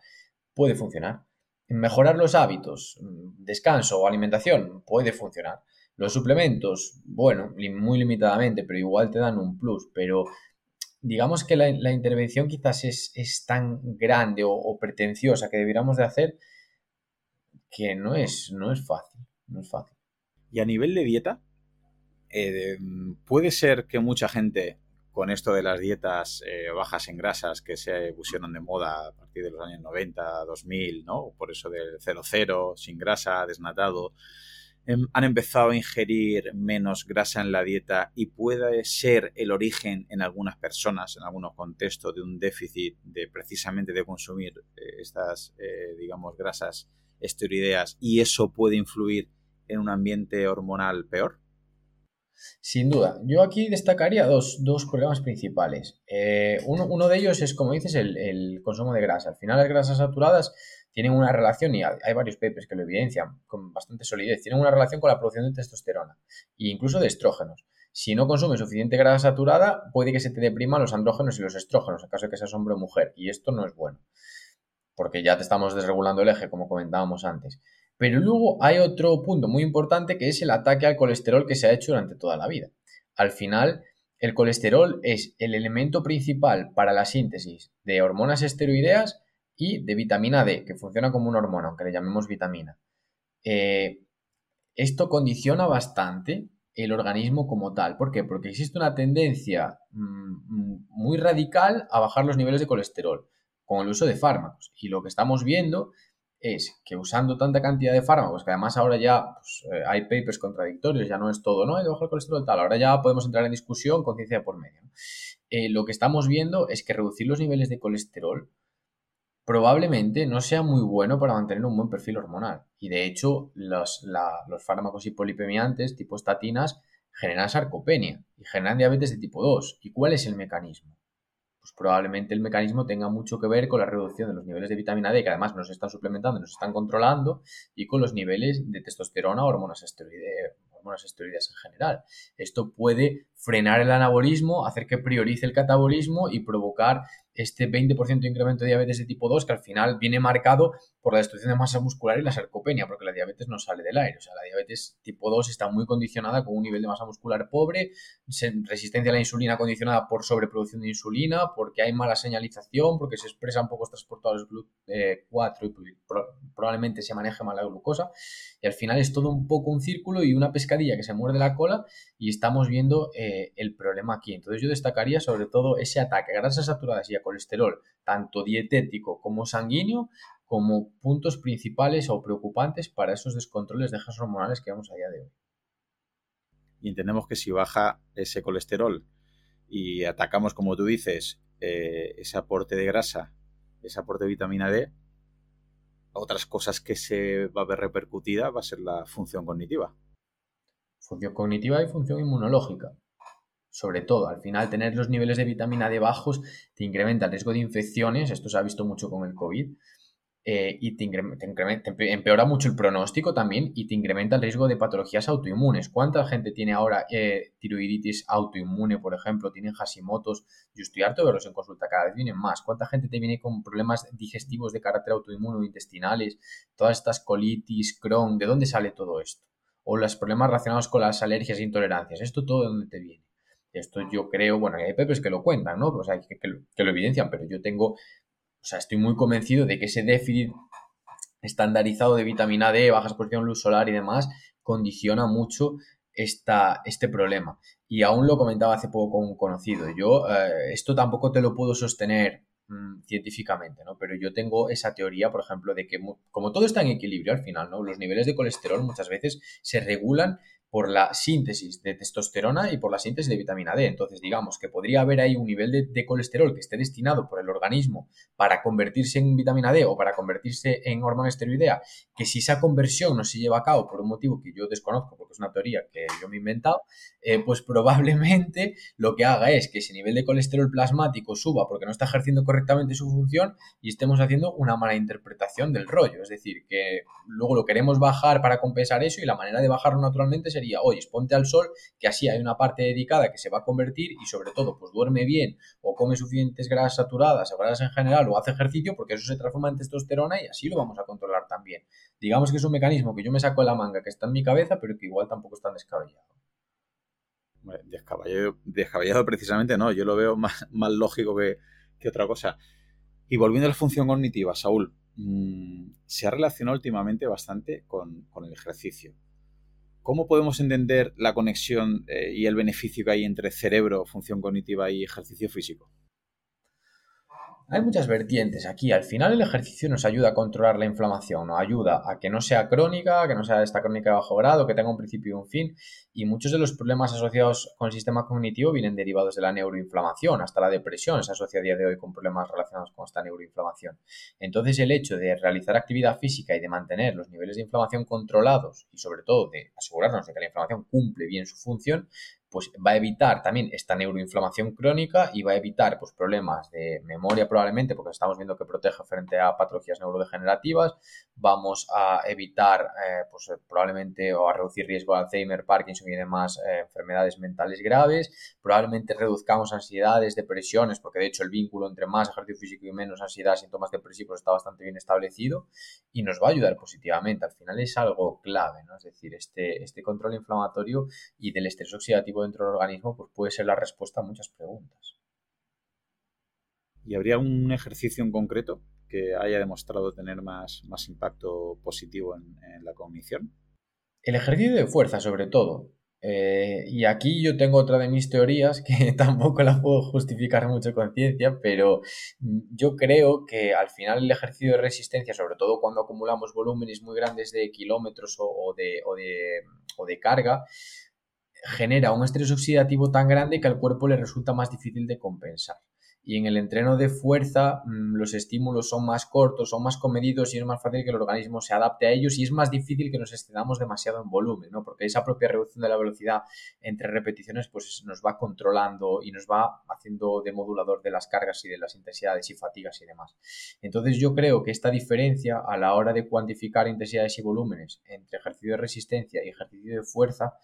puede funcionar. Mejorar los hábitos, mm, descanso o alimentación puede funcionar. Los suplementos, bueno, muy limitadamente, pero igual te dan un plus, pero digamos que la, intervención quizás es, tan grande o, pretenciosa que debiéramos de hacer que no es, no es fácil, no es fácil. Y a nivel de dieta, eh, puede ser que mucha gente con esto de las dietas eh, bajas en grasas que se pusieron de moda a partir de los años 90, 2000, ¿no? Por eso del 00, sin grasa, desnatado, em, han empezado a ingerir menos grasa en la dieta y puede ser el origen en algunas personas, en algunos contextos, de un déficit de precisamente de consumir eh, estas, eh, digamos, grasas esteroideas y eso puede influir en un ambiente hormonal peor? Sin duda, yo aquí destacaría dos, problemas principales. Eh, uno, de ellos es, como dices, el, consumo de grasa. Al final las grasas saturadas tienen una relación, y hay varios papers que lo evidencian con bastante solidez, tienen una relación con la producción de testosterona e incluso de estrógenos. Si no consumes suficiente grasa saturada, puede que se te depriman los andrógenos y los estrógenos, en caso de que seas hombre o mujer, y esto no es bueno, porque ya te estamos desregulando el eje, como comentábamos antes. Pero luego hay otro punto muy importante que es el ataque al colesterol que se ha hecho durante toda la vida. Al final, el colesterol es el elemento principal para la síntesis de hormonas esteroideas y de vitamina D, que funciona como una hormona, aunque le llamemos vitamina. Eh, esto condiciona bastante el organismo como tal. ¿Por qué? Porque existe una tendencia mm, muy radical a bajar los niveles de colesterol con el uso de fármacos. Y lo que estamos viendo es que usando tanta cantidad de fármacos, que además ahora ya pues, eh, hay papers contradictorios, ya no es todo, ¿no? Hay que bajar el colesterol tal, ahora ya podemos entrar en discusión con ciencia por medio. Eh, lo que estamos viendo es que reducir los niveles de colesterol probablemente no sea muy bueno para mantener un buen perfil hormonal. Y de hecho, los, los fármacos hipolipemiantes, tipo estatinas, generan sarcopenia y generan diabetes de tipo 2. ¿Y cuál es el mecanismo? Pues probablemente el mecanismo tenga mucho que ver con la reducción de los niveles de vitamina D, que además nos están suplementando, nos están controlando, y con los niveles de testosterona o hormonas hormonas esteroideas en general. Esto puede frenar el anabolismo, hacer que priorice el catabolismo y provocar este 20% de incremento de diabetes de tipo 2 que al final viene marcado por la destrucción de masa muscular y la sarcopenia, porque la diabetes no sale del aire. O sea, la diabetes tipo 2 está muy condicionada con un nivel de masa muscular pobre, resistencia a la insulina condicionada por sobreproducción de insulina, porque hay mala señalización, porque se expresan pocos transportadores GLUT4 y probablemente se maneje mal la glucosa. Y al final es todo un poco un círculo y una pescadilla que se muerde la cola y estamos viendo eh, el problema aquí. Entonces yo destacaría sobre todo ese ataque a grasas saturadas y a colesterol, tanto dietético como sanguíneo, como puntos principales o preocupantes para esos descontroles de gases hormonales que vemos a día de hoy. Y entendemos que si baja ese colesterol y atacamos, como tú dices, eh, ese aporte de grasa, ese aporte de vitamina D, otras cosas que se va a ver repercutida va a ser la función cognitiva. Función cognitiva y función inmunológica sobre todo. Al final, tener los niveles de vitamina D bajos te incrementa el riesgo de infecciones, esto se ha visto mucho con el COVID, eh, y te, empeora mucho el pronóstico también y te incrementa el riesgo de patologías autoinmunes. ¿Cuánta gente tiene ahora eh, tiroiditis autoinmune, por ejemplo? Tienen Hashimoto's. Yo estoy harto de verlos en consulta, cada vez vienen más. ¿Cuánta gente te viene con problemas digestivos de carácter autoinmune intestinales? Todas estas colitis, Crohn, ¿de dónde sale todo esto? O los problemas relacionados con las alergias e intolerancias. ¿Esto todo de dónde te viene? Esto yo creo, bueno, hay papers que lo cuentan, ¿no? O sea, que, que, lo evidencian, pero yo tengo, o sea, estoy muy convencido de que ese déficit estandarizado de vitamina D, baja exposición luz solar y demás, condiciona mucho esta, este problema. Y aún lo comentaba hace poco con un conocido. Yo eh, esto tampoco te lo puedo sostener mm, científicamente, ¿no? Pero yo tengo esa teoría, por ejemplo, de que como todo está en equilibrio al final, ¿no? Los niveles de colesterol muchas veces se regulan por la síntesis de testosterona y por la síntesis de vitamina D. Entonces, digamos que podría haber ahí un nivel de, colesterol que esté destinado por el organismo para convertirse en vitamina D o para convertirse en hormona esteroidea, que si esa conversión no se lleva a cabo por un motivo que yo desconozco, porque es una teoría que yo me he inventado, eh, pues probablemente lo que haga es que ese nivel de colesterol plasmático suba porque no está ejerciendo correctamente su función y estemos haciendo una mala interpretación del rollo. Es decir, que luego lo queremos bajar para compensar eso y la manera de bajarlo naturalmente sería sería, oye, ponte al sol, que así hay una parte dedicada que se va a convertir y sobre todo, pues duerme bien o come suficientes grasas saturadas grasas en general o hace ejercicio porque eso se transforma en testosterona y así lo vamos a controlar también. Digamos que es un mecanismo que yo me saco de la manga, que está en mi cabeza, pero que igual tampoco es tan descabellado. Descabellado, descabellado precisamente no, yo lo veo [laughs] más, lógico que, otra cosa. Y volviendo a la función cognitiva, Saúl, mmm, se ha relacionado últimamente bastante con, el ejercicio. ¿Cómo podemos entender la conexión eh, y el beneficio que hay entre cerebro, función cognitiva y ejercicio físico? Hay muchas vertientes aquí. Al final el ejercicio nos ayuda a controlar la inflamación, nos ayuda a que no sea crónica, que no sea esta crónica de bajo grado, que tenga un principio y un fin. Y muchos de los problemas asociados con el sistema cognitivo vienen derivados de la neuroinflamación. Hasta la depresión se asocia a día de hoy con problemas relacionados con esta neuroinflamación. Entonces el hecho de realizar actividad física y de mantener los niveles de inflamación controlados y sobre todo de asegurarnos de que la inflamación cumple bien su función, pues va a evitar también esta neuroinflamación crónica y va a evitar pues, problemas de memoria probablemente, porque estamos viendo que protege frente a patologías neurodegenerativas, vamos a evitar eh, pues, probablemente o a reducir riesgo de Alzheimer, Parkinson y demás eh, enfermedades mentales graves, probablemente reduzcamos ansiedades, depresiones, porque de hecho el vínculo entre más ejercicio físico y menos ansiedad, síntomas depresivos está bastante bien establecido y nos va a ayudar positivamente. Al final es algo clave, ¿no? es decir, este, este control inflamatorio y del estrés oxidativo dentro del organismo, pues puede ser la respuesta a muchas preguntas. ¿Y habría un ejercicio en concreto que haya demostrado tener más, más impacto positivo en, en la cognición? El ejercicio de fuerza, sobre todo. Eh, y aquí yo tengo otra de mis teorías que [laughs] tampoco la puedo justificar mucho con ciencia, pero yo creo que al final el ejercicio de resistencia, sobre todo cuando acumulamos volúmenes muy grandes de kilómetros o, o, de, o, de, o de carga, genera un estrés oxidativo tan grande que al cuerpo le resulta más difícil de compensar. Y en el entreno de fuerza mm, los estímulos son más cortos, son más comedidos y es más fácil que el organismo se adapte a ellos y es más difícil que nos excedamos demasiado en volumen, ¿no? Porque esa propia reducción de la velocidad entre repeticiones pues nos va controlando y nos va haciendo de modulador de las cargas y de las intensidades y fatigas y demás. Entonces yo creo que esta diferencia a la hora de cuantificar intensidades y volúmenes entre ejercicio de resistencia y ejercicio de fuerza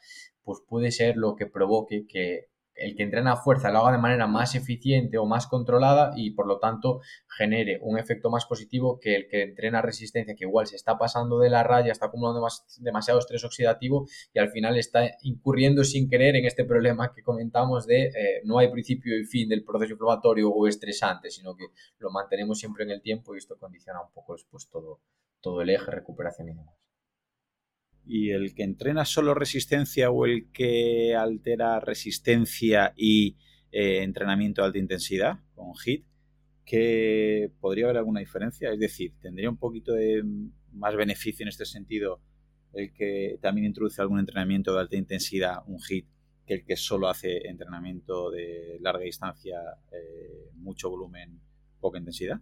pues puede ser lo que provoque que el que entrena fuerza lo haga de manera más eficiente o más controlada y por lo tanto genere un efecto más positivo que el que entrena resistencia, que igual se está pasando de la raya, está acumulando demasiado estrés oxidativo y al final está incurriendo sin querer en este problema que comentamos de eh, no hay principio y fin del proceso inflamatorio o estresante, sino que lo mantenemos siempre en el tiempo y esto condiciona un poco después todo, todo el eje, recuperación y demás y el que entrena solo resistencia o el que altera resistencia y eh, entrenamiento de alta intensidad con HIT, que podría haber alguna diferencia. Es decir, tendría un poquito de más beneficio en este sentido el que también introduce algún entrenamiento de alta intensidad, un HIT, que el que solo hace entrenamiento de larga distancia, eh, mucho volumen, poca intensidad.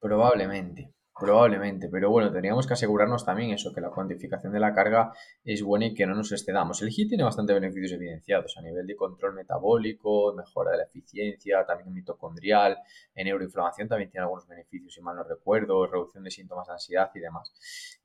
Probablemente. Probablemente, pero bueno, tendríamos que asegurarnos también eso, que la cuantificación de la carga es buena y que no nos excedamos. El HIIT tiene bastante beneficios evidenciados a nivel de control metabólico, mejora de la eficiencia, también mitocondrial, en neuroinflamación también tiene algunos beneficios, si mal no recuerdo, reducción de síntomas de ansiedad y demás.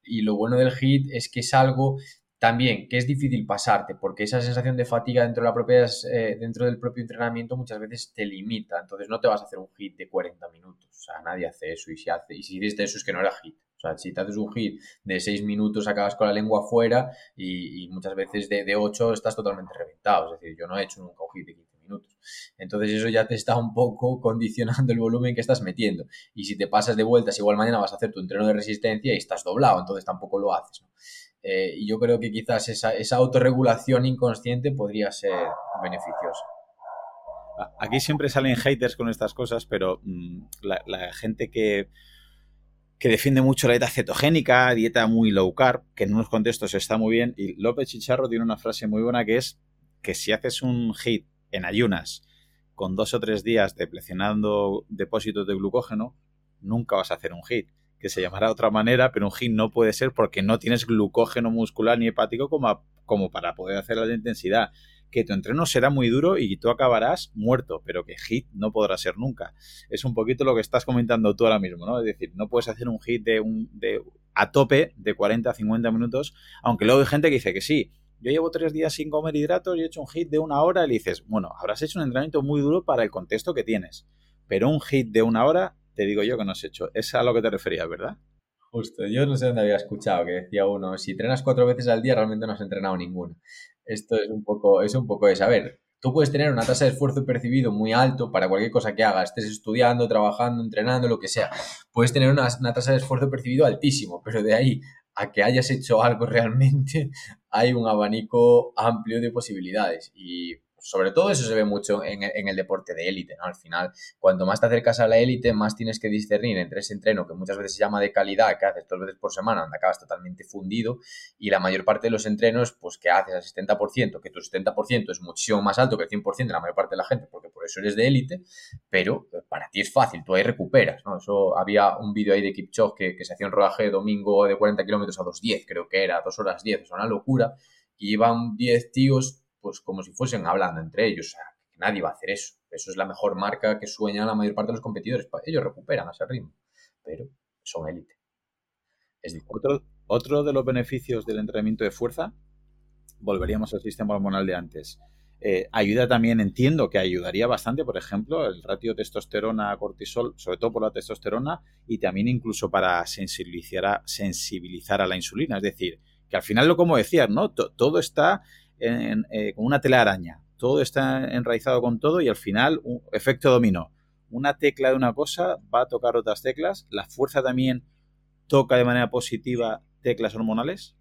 Y lo bueno del HIIT es que es algo también que es difícil pasarte porque esa sensación de fatiga dentro, de la propia, eh, dentro del propio entrenamiento muchas veces te limita, entonces no te vas a hacer un hit de 40 minutos o sea, nadie hace eso y si hace, y si dices eso es que no era hit. O sea, si te haces un hit de 6 minutos acabas con la lengua afuera y, muchas veces de, de 8 estás totalmente reventado. Es decir, yo no he hecho nunca un hit de 15 minutos. Entonces eso ya te está un poco [laughs] condicionando el volumen que estás metiendo. Y si te pasas de vueltas, igual mañana vas a hacer tu entreno de resistencia y estás doblado, entonces tampoco lo haces. Eh, y yo creo que quizás esa, esa autorregulación inconsciente podría ser beneficiosa. Aquí siempre salen haters con estas cosas, pero mm, la, gente que, que defiende mucho la dieta cetogénica, dieta muy low carb, que en unos contextos está muy bien, y López Chicharro tiene una frase muy buena que es que si haces un hit en ayunas con dos o tres días deplecionando depósitos de glucógeno, nunca vas a hacer un hit, que se llamará de otra manera, pero un hit no puede ser porque no tienes glucógeno muscular ni hepático como, como para poder hacer la intensidad que tu entreno será muy duro y tú acabarás muerto, pero que hit no podrá ser nunca. Es un poquito lo que estás comentando tú ahora mismo, ¿no? Es decir, no puedes hacer un hit de un, de, a tope de 40 a 50 minutos, aunque luego hay gente que dice que sí, yo llevo tres días sin comer hidratos y he hecho un hit de una hora y le dices, bueno, habrás hecho un entrenamiento muy duro para el contexto que tienes, pero un hit de una hora, te digo yo que no has hecho. Es a lo que te referías, ¿verdad? Justo, yo no sé dónde había escuchado que decía uno, si entrenas cuatro veces al día realmente no has entrenado ninguna. Esto es un poco, es un poco de saber. Tú puedes tener una tasa de esfuerzo percibido muy alto para cualquier cosa que hagas, estés estudiando, trabajando, entrenando, lo que sea. Puedes tener una, una tasa de esfuerzo percibido altísimo, pero de ahí a que hayas hecho algo [laughs] realmente, hay un abanico amplio de posibilidades. Y sobre todo eso se ve mucho en, el deporte de élite, ¿no? Al final, cuanto más te acercas a la élite, más tienes que discernir entre ese entreno que muchas veces se llama de calidad, que haces dos veces por semana, donde acabas totalmente fundido, y la mayor parte de los entrenos, pues que haces al 70%, que tu 70% es muchísimo más alto que el 100% de la mayor parte de la gente, porque por eso eres de élite, pero eh, para ti es fácil, tú ahí recuperas, ¿no? Eso había un vídeo ahí de Kipchoge que, se hacía un rodaje domingo de 40 kilómetros a 2.10, creo que era, 2 horas 10, es una locura, y iban 10 tíos pues como si fuesen hablando entre ellos. Nadie va a hacer eso. Eso es la mejor marca que sueña la mayor parte de los competidores. Ellos recuperan ese ritmo, pero son élite. otro, otro de los beneficios del entrenamiento de fuerza, volveríamos al sistema hormonal de antes. Eh, ayuda también, entiendo que ayudaría bastante, por ejemplo, el ratio testosterona-cortisol, sobre todo por la testosterona, y también incluso para sensibilizar a, sensibilizar a la insulina. Es decir, que al final, lo como decías, ¿no? todo está en, eh, una telaraña. Todo está enraizado con todo y al final, un efecto dominó. Una tecla de una cosa va a tocar otras teclas. La fuerza también toca de manera positiva teclas hormonales.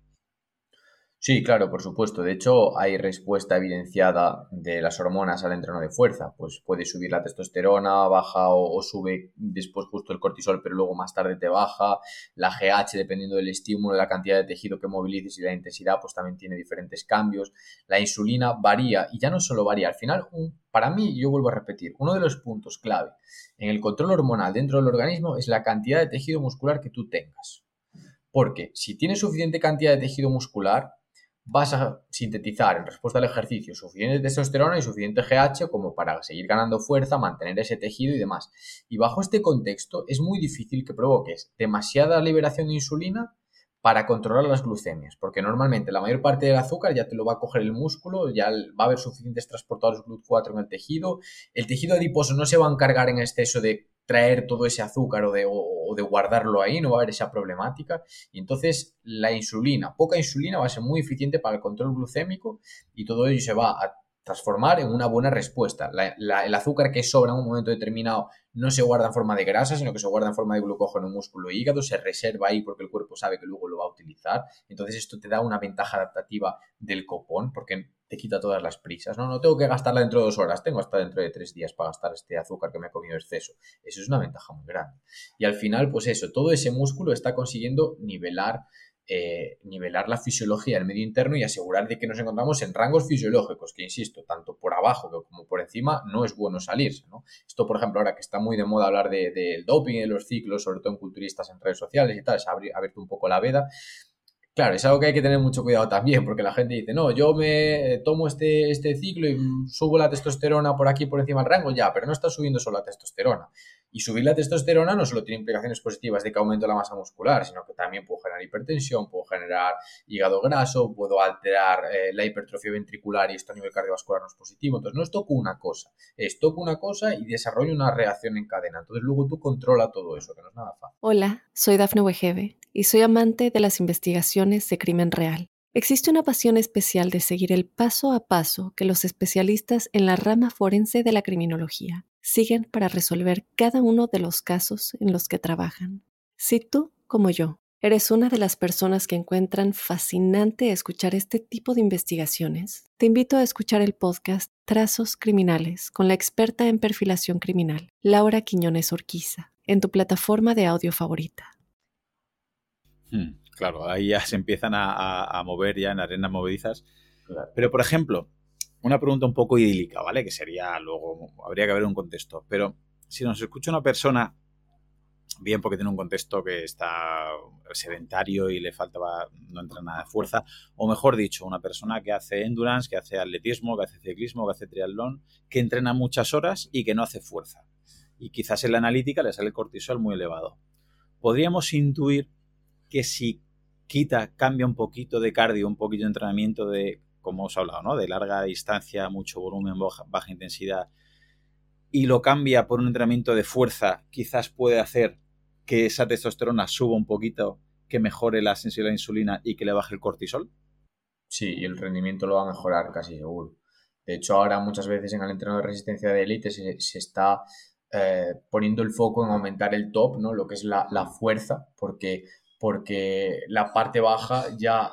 Sí, claro, por supuesto. De hecho, hay respuesta evidenciada de las hormonas al entreno de fuerza. Pues puede subir la testosterona, baja o, sube después justo el cortisol, pero luego más tarde te baja. La GH, dependiendo del estímulo, la cantidad de tejido que movilices y la intensidad, pues también tiene diferentes cambios. La insulina varía y ya no solo varía. Al final, para mí, yo vuelvo a repetir, uno de los puntos clave en el control hormonal dentro del organismo es la cantidad de tejido muscular que tú tengas. Porque si tienes suficiente cantidad de tejido muscular, vas a sintetizar en respuesta al ejercicio suficiente testosterona y suficiente GH como para seguir ganando fuerza, mantener ese tejido y demás. Y bajo este contexto es muy difícil que provoques demasiada liberación de insulina para controlar las glucemias, porque normalmente la mayor parte del azúcar ya te lo va a coger el músculo, ya va a haber suficientes transportadores GLUT4 en el tejido, el tejido adiposo no se va a encargar en exceso de traer todo ese azúcar o de, de guardarlo ahí, no va a haber esa problemática. Y entonces la insulina, poca insulina va a ser muy eficiente para el control glucémico y todo ello se va a transformar en una buena respuesta. el azúcar que sobra en un momento determinado no se guarda en forma de grasa, sino que se guarda en forma de glucógeno, músculo y hígado, se reserva ahí porque el cuerpo sabe que luego lo va a utilizar. Entonces esto te da una ventaja adaptativa del copón, porque te quita todas las prisas. No, no tengo que gastarla dentro de dos horas, tengo hasta dentro de tres días para gastar este azúcar que me ha comido exceso. Eso es una ventaja muy grande. Y al final, pues eso, todo ese músculo está consiguiendo nivelar eh, nivelar la fisiología del medio interno y asegurar de que nos encontramos en rangos fisiológicos, que insisto, tanto por abajo como por encima no es bueno salirse. ¿no? Esto, por ejemplo, ahora que está muy de moda hablar del de, doping en los ciclos, sobre todo en culturistas en redes sociales y tal, se ha abierto un poco la veda. Claro, es algo que hay que tener mucho cuidado también, porque la gente dice, no, yo me tomo este, este ciclo y subo la testosterona por aquí por encima del rango, ya, pero no está subiendo solo la testosterona. Y subir la testosterona no solo tiene implicaciones positivas de que aumento la masa muscular, sino que también puedo generar hipertensión, puedo generar hígado graso, puedo alterar eh, la hipertrofia ventricular y esto a nivel cardiovascular no es positivo. Entonces no es toco una cosa, es toco una cosa y desarrollo una reacción en cadena. Entonces luego tú controla todo eso, que no es nada fácil. Hola, soy Dafne Wegebe y soy amante de las investigaciones de crimen real. Existe una pasión especial de seguir el paso a paso que los especialistas en la rama forense de la criminología siguen para resolver cada uno de los casos en los que trabajan. Si tú, como yo, eres una de las personas que encuentran fascinante escuchar este tipo de investigaciones, te invito a escuchar el podcast Trazos Criminales con la experta en perfilación criminal, Laura Quiñones Orquiza, en tu plataforma de audio favorita. Hmm, claro, ahí ya se empiezan a, mover ya en arenas movedizas. Pero, por ejemplo, una pregunta un poco idílica, ¿vale? Que sería luego, habría que haber un contexto. Pero si nos escucha una persona, bien porque tiene un contexto que está sedentario y le falta, no entra nada de fuerza, o mejor dicho, una persona que hace endurance, que hace atletismo, que hace ciclismo, que hace triatlón, que entrena muchas horas y que no hace fuerza. Y quizás en la analítica le sale el cortisol muy elevado. Podríamos intuir que si quita, cambia un poquito de cardio, un poquito de entrenamiento de como os he hablado, ¿no? De larga distancia, mucho volumen, baja, intensidad, y lo cambia por un entrenamiento de fuerza, quizás puede hacer que esa testosterona suba un poquito, que mejore la sensibilidad a la insulina y que le baje el cortisol. Sí, y el rendimiento lo va a mejorar casi seguro. De hecho, ahora muchas veces en el entrenamiento de resistencia de élite se, está eh, poniendo el foco en aumentar el top, ¿no? Lo que es la, la fuerza, porque porque la parte baja ya,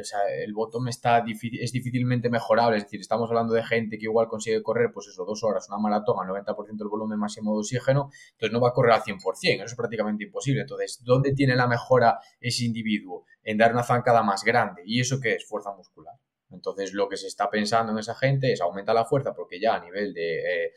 o sea, el bottom está es difícilmente mejorable, es decir, estamos hablando de gente que igual consigue correr, pues eso, dos horas, una maratón al 90% del volumen máximo de oxígeno, entonces no va a correr al 100%, eso es prácticamente imposible. Entonces, ¿dónde tiene la mejora ese individuo? En dar una zancada más grande. ¿Y eso qué es? Fuerza muscular. Entonces, lo que se está pensando en esa gente es aumentar la fuerza porque ya a nivel de, eh,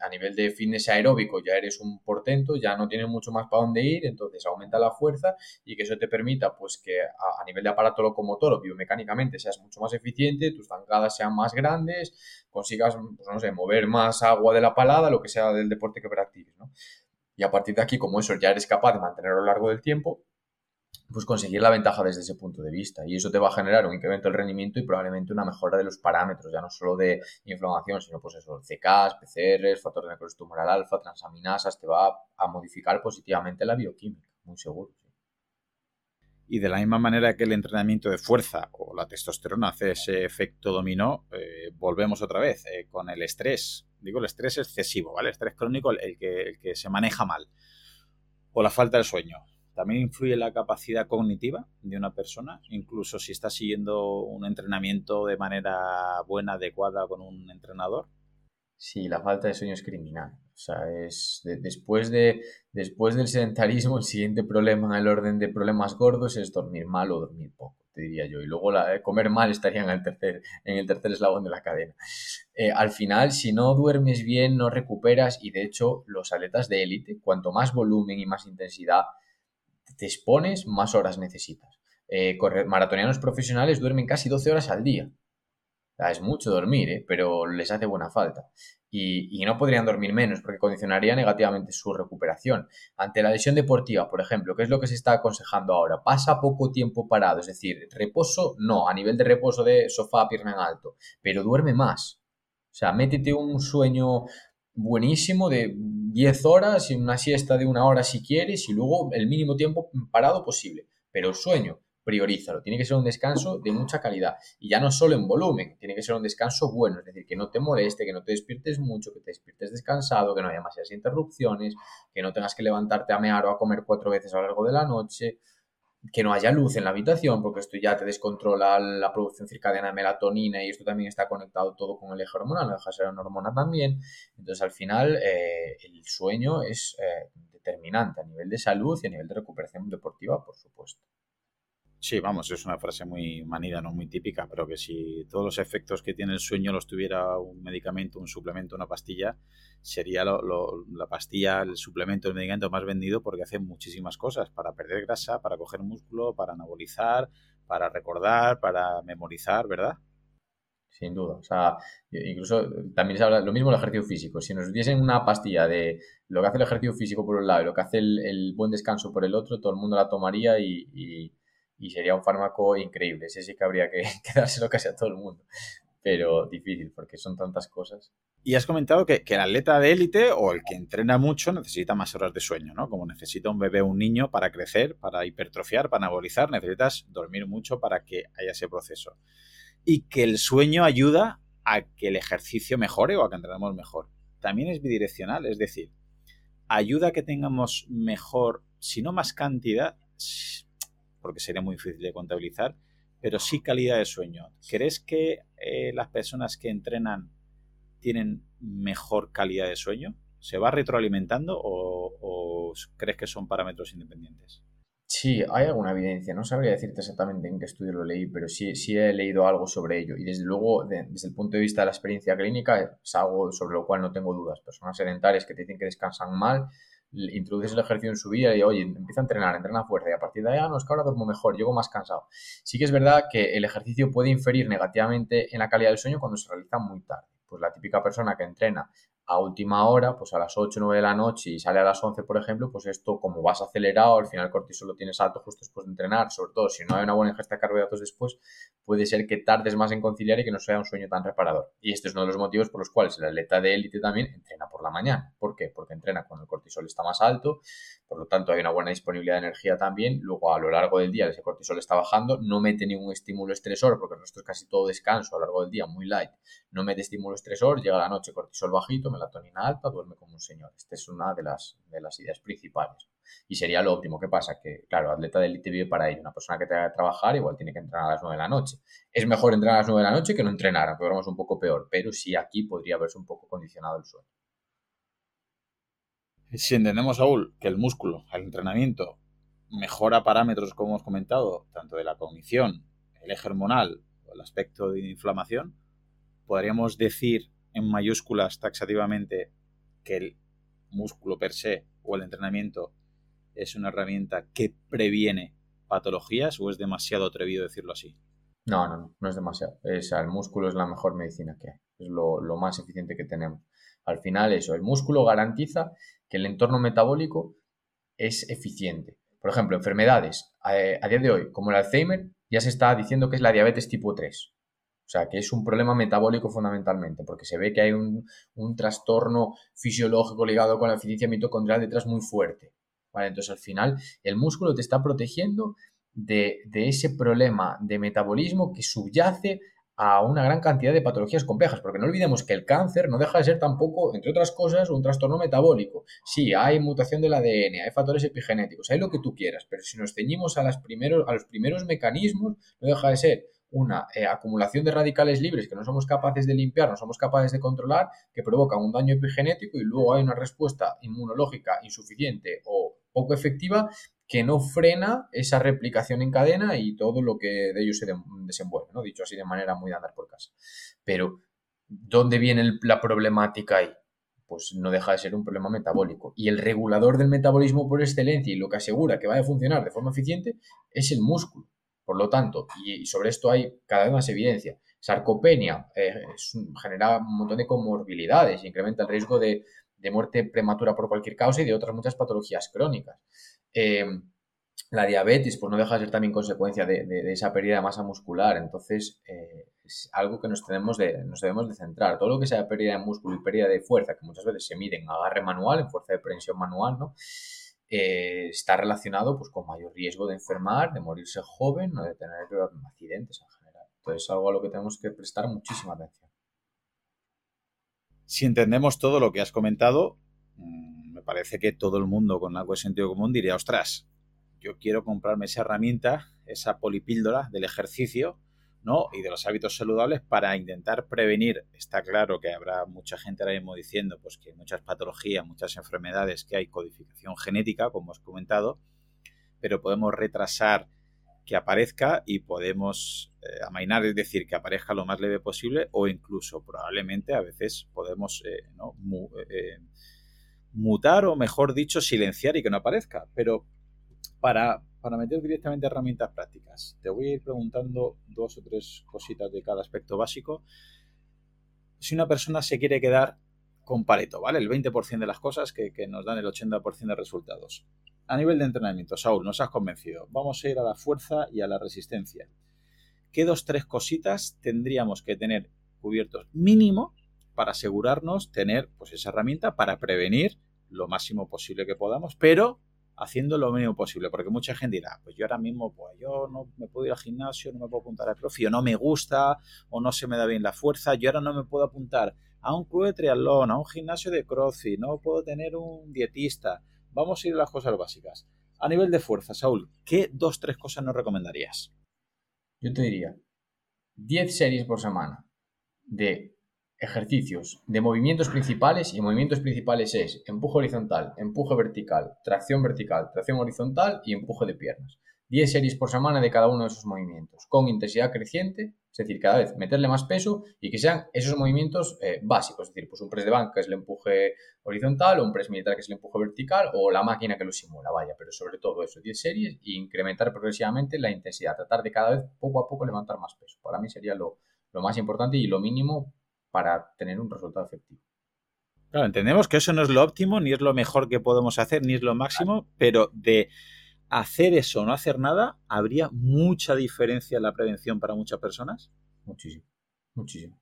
a nivel de fitness aeróbico ya eres un portento, ya no tienes mucho más para dónde ir, entonces aumenta la fuerza y que eso te permita pues que a, nivel de aparato locomotor o biomecánicamente seas mucho más eficiente, tus zancadas sean más grandes, consigas, pues no sé, mover más agua de la palada, lo que sea del deporte que practiques, ¿no? Y a partir de aquí, como eso ya eres capaz de mantenerlo a lo largo del tiempo, pues conseguir la ventaja desde ese punto de vista. Y eso te va a generar un incremento del rendimiento y probablemente una mejora de los parámetros, ya no solo de inflamación, sino pues eso, CKs, PCRs, factor de necrosis tumoral alfa, transaminasas, te va a modificar positivamente la bioquímica, muy seguro. Y de la misma manera que el entrenamiento de fuerza o la testosterona hace ese efecto dominó, eh, volvemos otra vez eh, con el estrés. Digo, el estrés excesivo, ¿vale? El estrés crónico, el que, el que se maneja mal. O la falta de sueño también influye la capacidad cognitiva de una persona, incluso si está siguiendo un entrenamiento de manera buena, adecuada con un entrenador. Sí, la falta de sueño es criminal. O sea, es después, de, después del sedentarismo, el siguiente problema en el orden de problemas gordos es dormir mal o dormir poco, te diría yo. Y luego eh, comer mal estaría en el tercer, en el tercer eslabón de la cadena. Eh, al final, si no duermes bien, no recuperas. Y de hecho, los atletas de élite, cuanto más volumen y más intensidad te expones, más horas necesitas. Eh, maratonianos profesionales duermen casi 12 horas al día. es mucho dormir, ¿eh? pero les hace buena falta. Y, no podrían dormir menos porque condicionaría negativamente su recuperación. Ante la lesión deportiva, por ejemplo, ¿qué es lo que se está aconsejando ahora? Pasa poco tiempo parado, es decir, reposo no, a nivel de reposo de sofá, pierna en alto, pero duerme más. O sea, métete un sueño buenísimo de 10 horas y una siesta de una hora si quieres y luego el mínimo tiempo parado posible. Pero el sueño, priorízalo. Tiene que ser un descanso de mucha calidad. Y ya no solo en volumen, tiene que ser un descanso bueno. Es decir, que no te moleste, que no te despiertes mucho, que te despiertes descansado, que no haya demasiadas interrupciones, que no tengas que levantarte a mear o a comer cuatro veces a lo largo de la noche que no haya luz en la habitación, porque esto ya te descontrola la producción circadiana de melatonina y esto también está conectado todo con el eje hormonal, la deja ser una hormona también. Entonces, al final, eh, el sueño es eh, determinante a nivel de salud y a nivel de recuperación deportiva, por supuesto. Sí, vamos, es una frase muy manida, no muy típica, pero que si todos los efectos que tiene el sueño los tuviera un medicamento, un suplemento, una pastilla, sería la pastilla, el suplemento, el medicamento más vendido porque hace muchísimas cosas, para perder grasa, para coger músculo, para anabolizar, para recordar, para memorizar, ¿verdad? Sin duda. O sea, incluso también se habla lo mismo el ejercicio físico. Si nos diesen una pastilla de lo que hace el ejercicio físico por un lado y lo que hace el, buen descanso por el otro, todo el mundo la tomaría y y sería un fármaco increíble. Ese sí que [laughs] habría que, dárselo casi a todo el mundo, pero difícil porque son tantas cosas. Y has comentado que, el atleta de élite o el que entrena mucho necesita más horas de sueño, ¿no? Como necesita un bebé o un niño para crecer, para hipertrofiar, para anabolizar, necesitas dormir mucho para que haya ese proceso. Y que el sueño ayuda a que el ejercicio mejore o a que entrenemos mejor. También es bidireccional, es decir, ayuda a que tengamos mejor, si no más cantidad, porque sería muy difícil de contabilizar, pero sí calidad de sueño. ¿Crees que eh, las personas que entrenan tienen mejor calidad de sueño? ¿Se va retroalimentando o, crees que son parámetros independientes? Sí, hay alguna evidencia. No sabría decirte exactamente en qué estudio lo leí, pero sí, sí he leído algo sobre ello. Y desde luego, desde el punto de vista de la experiencia clínica, es algo sobre lo cual no tengo dudas. Personas sedentarias que dicen que descansan mal introduces el ejercicio en su vida y, oye, empieza a entrenar, entrena fuerte y a partir de ahí, ah, no, es que ahora duermo mejor, llego más cansado. Sí que es verdad que el ejercicio puede inferir negativamente en la calidad del sueño cuando se realiza muy tarde. Pues la típica persona que entrena a última hora, pues a las 8 o 9 de la noche y sale a las 11, por ejemplo, pues esto como vas acelerado, al final el cortisol lo tienes alto justo después de entrenar, sobre todo si no hay una buena ingesta de carbohidratos después, puede ser que tardes más en conciliar y que no sea un sueño tan reparador. Y este es uno de los motivos por los cuales el atleta de élite también entrena por la mañana. ¿Por qué? Porque entrena cuando el cortisol está más alto, por lo tanto hay una buena disponibilidad de energía también, luego a lo largo del día ese cortisol está bajando, no mete ningún estímulo estresor, porque el es casi todo descanso a lo largo del día, muy light, no mete estímulo estresor, llega la noche cortisol bajito, melatonina alta, duerme como un señor. Esta es una de las, de las ideas principales. Y sería lo óptimo. ¿Qué pasa? Que, claro, atleta de élite vive para ello. Una persona que tenga que trabajar igual tiene que entrenar a las 9 de la noche. Es mejor entrenar a las 9 de la noche que no entrenar, aunque un poco peor. Pero sí aquí podría verse un poco condicionado el sueño. Si entendemos, Saúl, que el músculo, el entrenamiento, mejora parámetros, como hemos comentado, tanto de la cognición, el eje hormonal o el aspecto de inflamación, podríamos decir en mayúsculas taxativamente que el músculo per se o el entrenamiento es una herramienta que previene patologías o es demasiado atrevido decirlo así? No, no, no, no es demasiado. Es, el músculo es la mejor medicina que hay, es lo, lo más eficiente que tenemos. Al final eso, el músculo garantiza que el entorno metabólico es eficiente. Por ejemplo, enfermedades eh, a, día de hoy, como el Alzheimer, ya se está diciendo que es la diabetes tipo 3. O sea, que es un problema metabólico fundamentalmente, porque se ve que hay un, un trastorno fisiológico ligado con la eficiencia mitocondrial detrás muy fuerte. ¿vale? Entonces, al final, el músculo te está protegiendo de, de ese problema de metabolismo que subyace a una gran cantidad de patologías complejas, porque no olvidemos que el cáncer no deja de ser tampoco, entre otras cosas, un trastorno metabólico. Sí, hay mutación del ADN, hay factores epigenéticos, hay lo que tú quieras, pero si nos ceñimos a, las primeros, a los primeros mecanismos, no deja de ser una eh, acumulación de radicales libres que no somos capaces de limpiar, no somos capaces de controlar, que provoca un daño epigenético y luego hay una respuesta inmunológica insuficiente o poco efectiva que no frena esa replicación en cadena y todo lo que de ello se desenvuelve, ¿no? Dicho así de manera muy de andar por casa. Pero, ¿dónde viene la problemática ahí? Pues no deja de ser un problema metabólico. Y el regulador del metabolismo por excelencia y lo que asegura que vaya a funcionar de forma eficiente es el músculo. Por lo tanto, y, sobre esto hay cada vez más evidencia, sarcopenia eh, genera un montón de comorbilidades, incrementa el riesgo de muerte prematura por cualquier causa y de otras muchas patologías crónicas. Eh, la diabetes, pues no deja de ser también consecuencia de, esa pérdida de masa muscular. Entonces, eh, es algo que nos, tenemos de, nos debemos de centrar. Todo lo que sea pérdida de músculo y pérdida de fuerza, que muchas veces se mide en agarre manual, en fuerza de prensión manual, ¿no? Eh, está relacionado pues, con mayor riesgo de enfermar, de morirse joven o de tener accidentes en general. Entonces, es algo a lo que tenemos que prestar muchísima atención. Si entendemos todo lo que has comentado, mm, parece que todo el mundo con algo de sentido común diría, ostras, yo quiero comprarme esa herramienta, esa polipíldora del ejercicio, ¿no? Y de los hábitos saludables para intentar prevenir. Está claro que habrá mucha gente ahora mismo diciendo pues, que hay muchas patologías, muchas enfermedades, que hay codificación genética, como os comentado, pero podemos retrasar que aparezca y podemos eh, amainar, es decir, que aparezca lo más leve posible o incluso probablemente a veces podemos eh, ¿no? eh, mutar o mejor dicho silenciar y que no aparezca. Pero para, para meter directamente herramientas prácticas, te voy a ir preguntando dos o tres cositas de cada aspecto básico. Si una persona se quiere quedar con Pareto, ¿vale? El 20% de las cosas que, que nos dan el 80% de resultados. A nivel de entrenamiento, Saúl, nos has convencido. Vamos a ir a la fuerza y a la resistencia. ¿Qué dos, tres cositas tendríamos que tener cubiertos mínimo para asegurarnos tener pues esa herramienta para prevenir lo máximo posible que podamos, pero haciendo lo mínimo posible, porque mucha gente dirá, pues yo ahora mismo, pues yo no me puedo ir al gimnasio, no me puedo apuntar al profe, o no me gusta, o no se me da bien la fuerza, yo ahora no me puedo apuntar a un club de triatlón, a un gimnasio de crossfit, no puedo tener un dietista, vamos a ir a las cosas básicas. A nivel de fuerza, Saúl, ¿qué dos, tres cosas nos recomendarías? Yo te diría 10 series por semana de Ejercicios de movimientos principales y movimientos principales es empuje horizontal, empuje vertical, tracción vertical, tracción horizontal y empuje de piernas. 10 series por semana de cada uno de esos movimientos, con intensidad creciente, es decir, cada vez meterle más peso y que sean esos movimientos eh, básicos, es decir, pues un press de banca es el empuje horizontal, o un press militar que es el empuje vertical, o la máquina que lo simula, vaya, pero sobre todo eso, 10 series e incrementar progresivamente la intensidad, tratar de cada vez poco a poco levantar más peso. Para mí sería lo, lo más importante y lo mínimo para tener un resultado efectivo. Claro, entendemos que eso no es lo óptimo, ni es lo mejor que podemos hacer, ni es lo máximo, pero de hacer eso o no hacer nada, ¿habría mucha diferencia en la prevención para muchas personas? Muchísimo, muchísimo.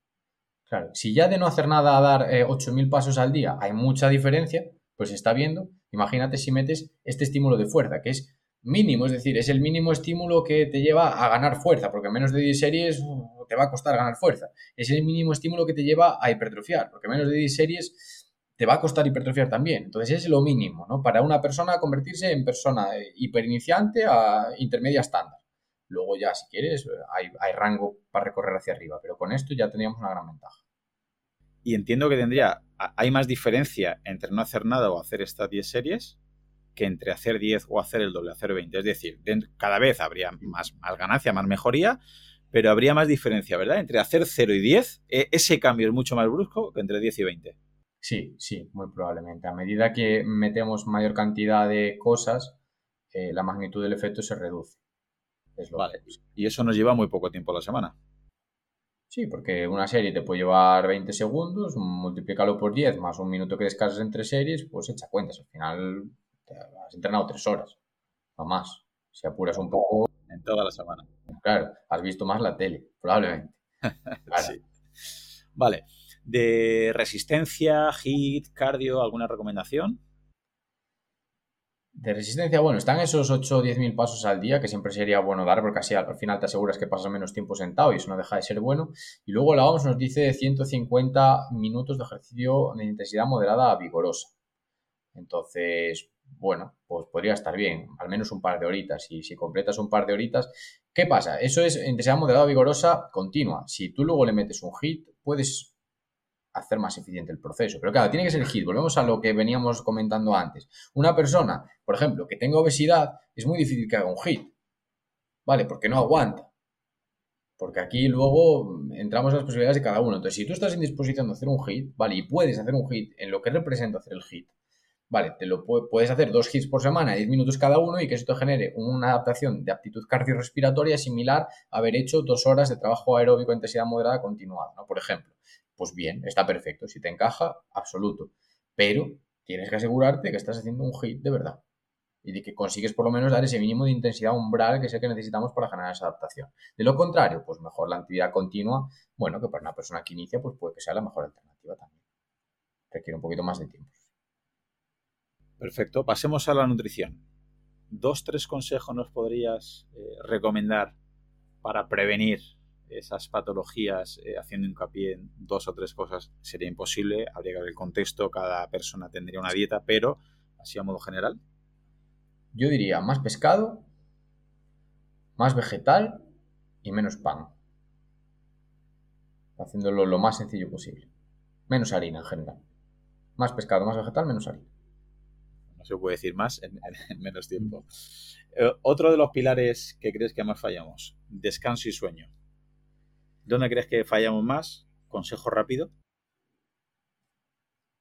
Claro, si ya de no hacer nada a dar 8.000 eh, pasos al día hay mucha diferencia, pues está viendo, imagínate si metes este estímulo de fuerza, que es mínimo, es decir, es el mínimo estímulo que te lleva a ganar fuerza, porque menos de 10 series uh, te va a costar ganar fuerza. Es el mínimo estímulo que te lleva a hipertrofiar, porque menos de 10 series te va a costar hipertrofiar también. Entonces es lo mínimo, ¿no? Para una persona convertirse en persona eh, hiperiniciante a intermedia estándar. Luego ya, si quieres, hay, hay rango para recorrer hacia arriba, pero con esto ya tendríamos una gran ventaja. Y entiendo que tendría, hay más diferencia entre no hacer nada o hacer estas 10 series que entre hacer 10 o hacer el doble, hacer 20. Es decir, cada vez habría más, más ganancia, más mejoría, pero habría más diferencia, ¿verdad? Entre hacer 0 y 10, e, ese cambio es mucho más brusco que entre 10 y 20. Sí, sí, muy probablemente. A medida que metemos mayor cantidad de cosas, eh, la magnitud del efecto se reduce. vale. Y eso nos lleva muy poco tiempo a la semana. Sí, porque una serie te puede llevar 20 segundos, multiplícalo por 10 más un minuto que descansas entre series, pues echa cuentas. Al final has entrenado tres horas, o más. Si apuras un poco. En toda la semana. Claro, has visto más la tele, probablemente. [laughs] Vale. De resistencia, HIT, cardio, ¿alguna recomendación? De resistencia, bueno, están esos 8 o 10 mil pasos al día, que siempre sería bueno dar, porque así al final te aseguras que pasas menos tiempo sentado y eso no deja de ser bueno. Y luego la OMS nos dice 150 minutos de ejercicio de intensidad moderada a vigorosa. Entonces, bueno, pues podría estar bien, al menos un par de horitas. Y si completas un par de horitas, ¿qué pasa? Eso es intensidad moderada vigorosa continua. Si tú luego le metes un hit, puedes hacer más eficiente el proceso. Pero claro, tiene que ser el hit. Volvemos a lo que veníamos comentando antes. Una persona, por ejemplo, que tenga obesidad, es muy difícil que haga un hit. ¿Vale? Porque no aguanta. Porque aquí luego entramos a las posibilidades de cada uno. Entonces, si tú estás en disposición de hacer un hit, ¿vale? Y puedes hacer un hit en lo que representa hacer el hit, Vale, te lo puedes hacer dos hits por semana, 10 minutos cada uno, y que eso te genere una adaptación de aptitud cardiorrespiratoria similar a haber hecho dos horas de trabajo aeróbico de intensidad moderada continuada, ¿no? Por ejemplo. Pues bien, está perfecto. Si te encaja, absoluto. Pero tienes que asegurarte que estás haciendo un hit de verdad. Y de que consigues por lo menos dar ese mínimo de intensidad umbral que es el que necesitamos para generar esa adaptación. De lo contrario, pues mejor la actividad continua, bueno, que para una persona que inicia, pues puede que sea la mejor alternativa también. Requiere un poquito más de tiempo. Perfecto. Pasemos a la nutrición. Dos, tres consejos nos podrías eh, recomendar para prevenir esas patologías eh, haciendo hincapié en dos o tres cosas sería imposible. Habría que ver el contexto, cada persona tendría una dieta, pero así a modo general. Yo diría más pescado, más vegetal y menos pan. Haciéndolo lo más sencillo posible. Menos harina en general. Más pescado, más vegetal, menos harina no se puede decir más en, menos tiempo. Eh, otro de los pilares que crees que más fallamos, descanso y sueño. ¿Dónde crees que fallamos más? Consejo rápido.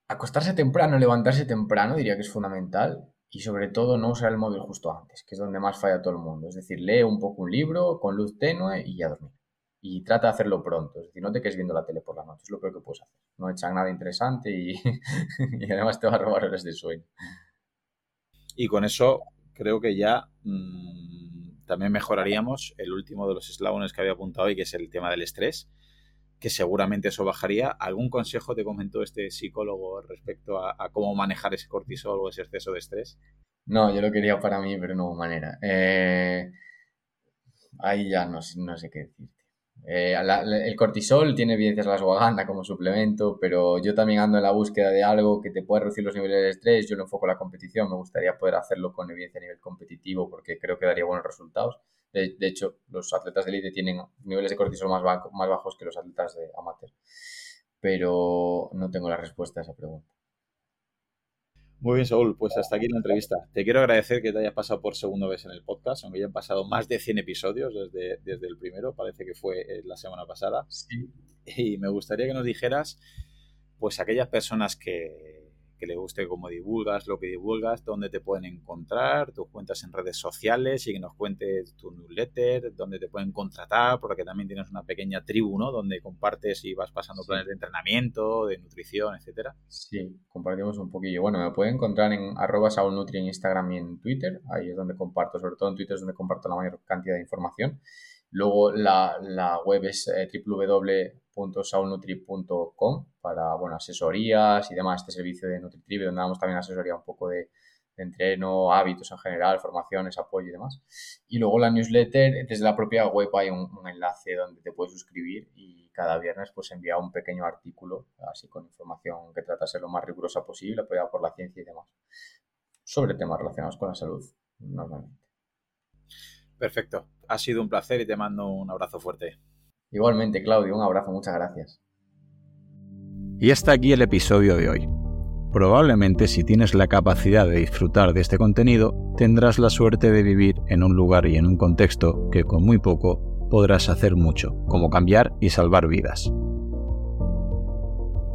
Acostarse temprano, levantarse temprano, diría que es fundamental. Y sobre todo no usar el móvil justo antes, que es donde más falla todo el mundo. Es decir, lee un poco un libro con luz tenue y ya dormir. Y trata de hacerlo pronto. Es decir, no te quedes viendo la tele por la noche. Es lo peor que puedes hacer. No echan nada interesante [laughs] y además te va a robar horas de sueño. Y con eso creo que ya mm, también mejoraríamos el último de los eslabones que había apuntado y que es el tema del estrés, que seguramente eso bajaría. ¿Algún consejo te comentó este psicólogo respecto a, cómo manejar ese cortisol o ese exceso de estrés? No, yo lo quería para mí, pero no hubo manera. Eh, ahí ya no, no sé qué decir. Eh, el cortisol tiene evidencias la ashwagandha como suplemento, pero yo también ando en la búsqueda de algo que te pueda reducir los niveles de estrés. Yo lo enfoco en la competición, me gustaría poder hacerlo con evidencia a nivel competitivo porque creo que daría buenos resultados. De, hecho, los atletas de élite tienen niveles de cortisol más, más bajos que los atletas de amateur, pero no tengo la respuesta a esa pregunta. Muy bien, Saúl, pues hasta aquí la entrevista. Te quiero agradecer que te hayas pasado por segunda vez en el podcast, aunque ya han pasado más de 100 episodios desde, desde el primero, parece que fue eh, la semana pasada. Y me gustaría que nos dijeras, pues aquellas personas que, que le guste cómo divulgas, lo que divulgas, dónde te pueden encontrar, tus cuentas en redes sociales y que nos cuentes tu newsletter, dónde te pueden contratar, porque también tienes una pequeña tribu, ¿no? Donde compartes y vas pasando planes de entrenamiento, de nutrición, etcétera. Sí, compartimos un poquillo. Bueno, me pueden encontrar en arroba saulnutri en Instagram y en Twitter. Ahí es donde comparto, sobre todo en Twitter es donde comparto la mayor cantidad de información. Luego la, la web es eh, www.saulnutri.com para bueno, asesorías y demás, este servicio de NutriTribe, donde damos también asesoría un poco de, entreno, hábitos en general, formaciones, apoyo y demás. Y luego la newsletter, desde la propia web hay un, enlace donde te puedes suscribir y cada viernes pues envía un pequeño artículo, así con información que trata de ser lo más rigurosa posible, apoyada por la ciencia y demás, sobre temas relacionados con la salud, normalmente. Perfecto. Ha sido un placer y te mando un abrazo fuerte. Igualmente, Claudio, un abrazo, muchas gracias. Y hasta aquí el episodio de hoy. Probablemente si tienes la capacidad de disfrutar de este contenido, tendrás la suerte de vivir en un lugar y en un contexto que con muy poco podrás hacer mucho, como cambiar y salvar vidas.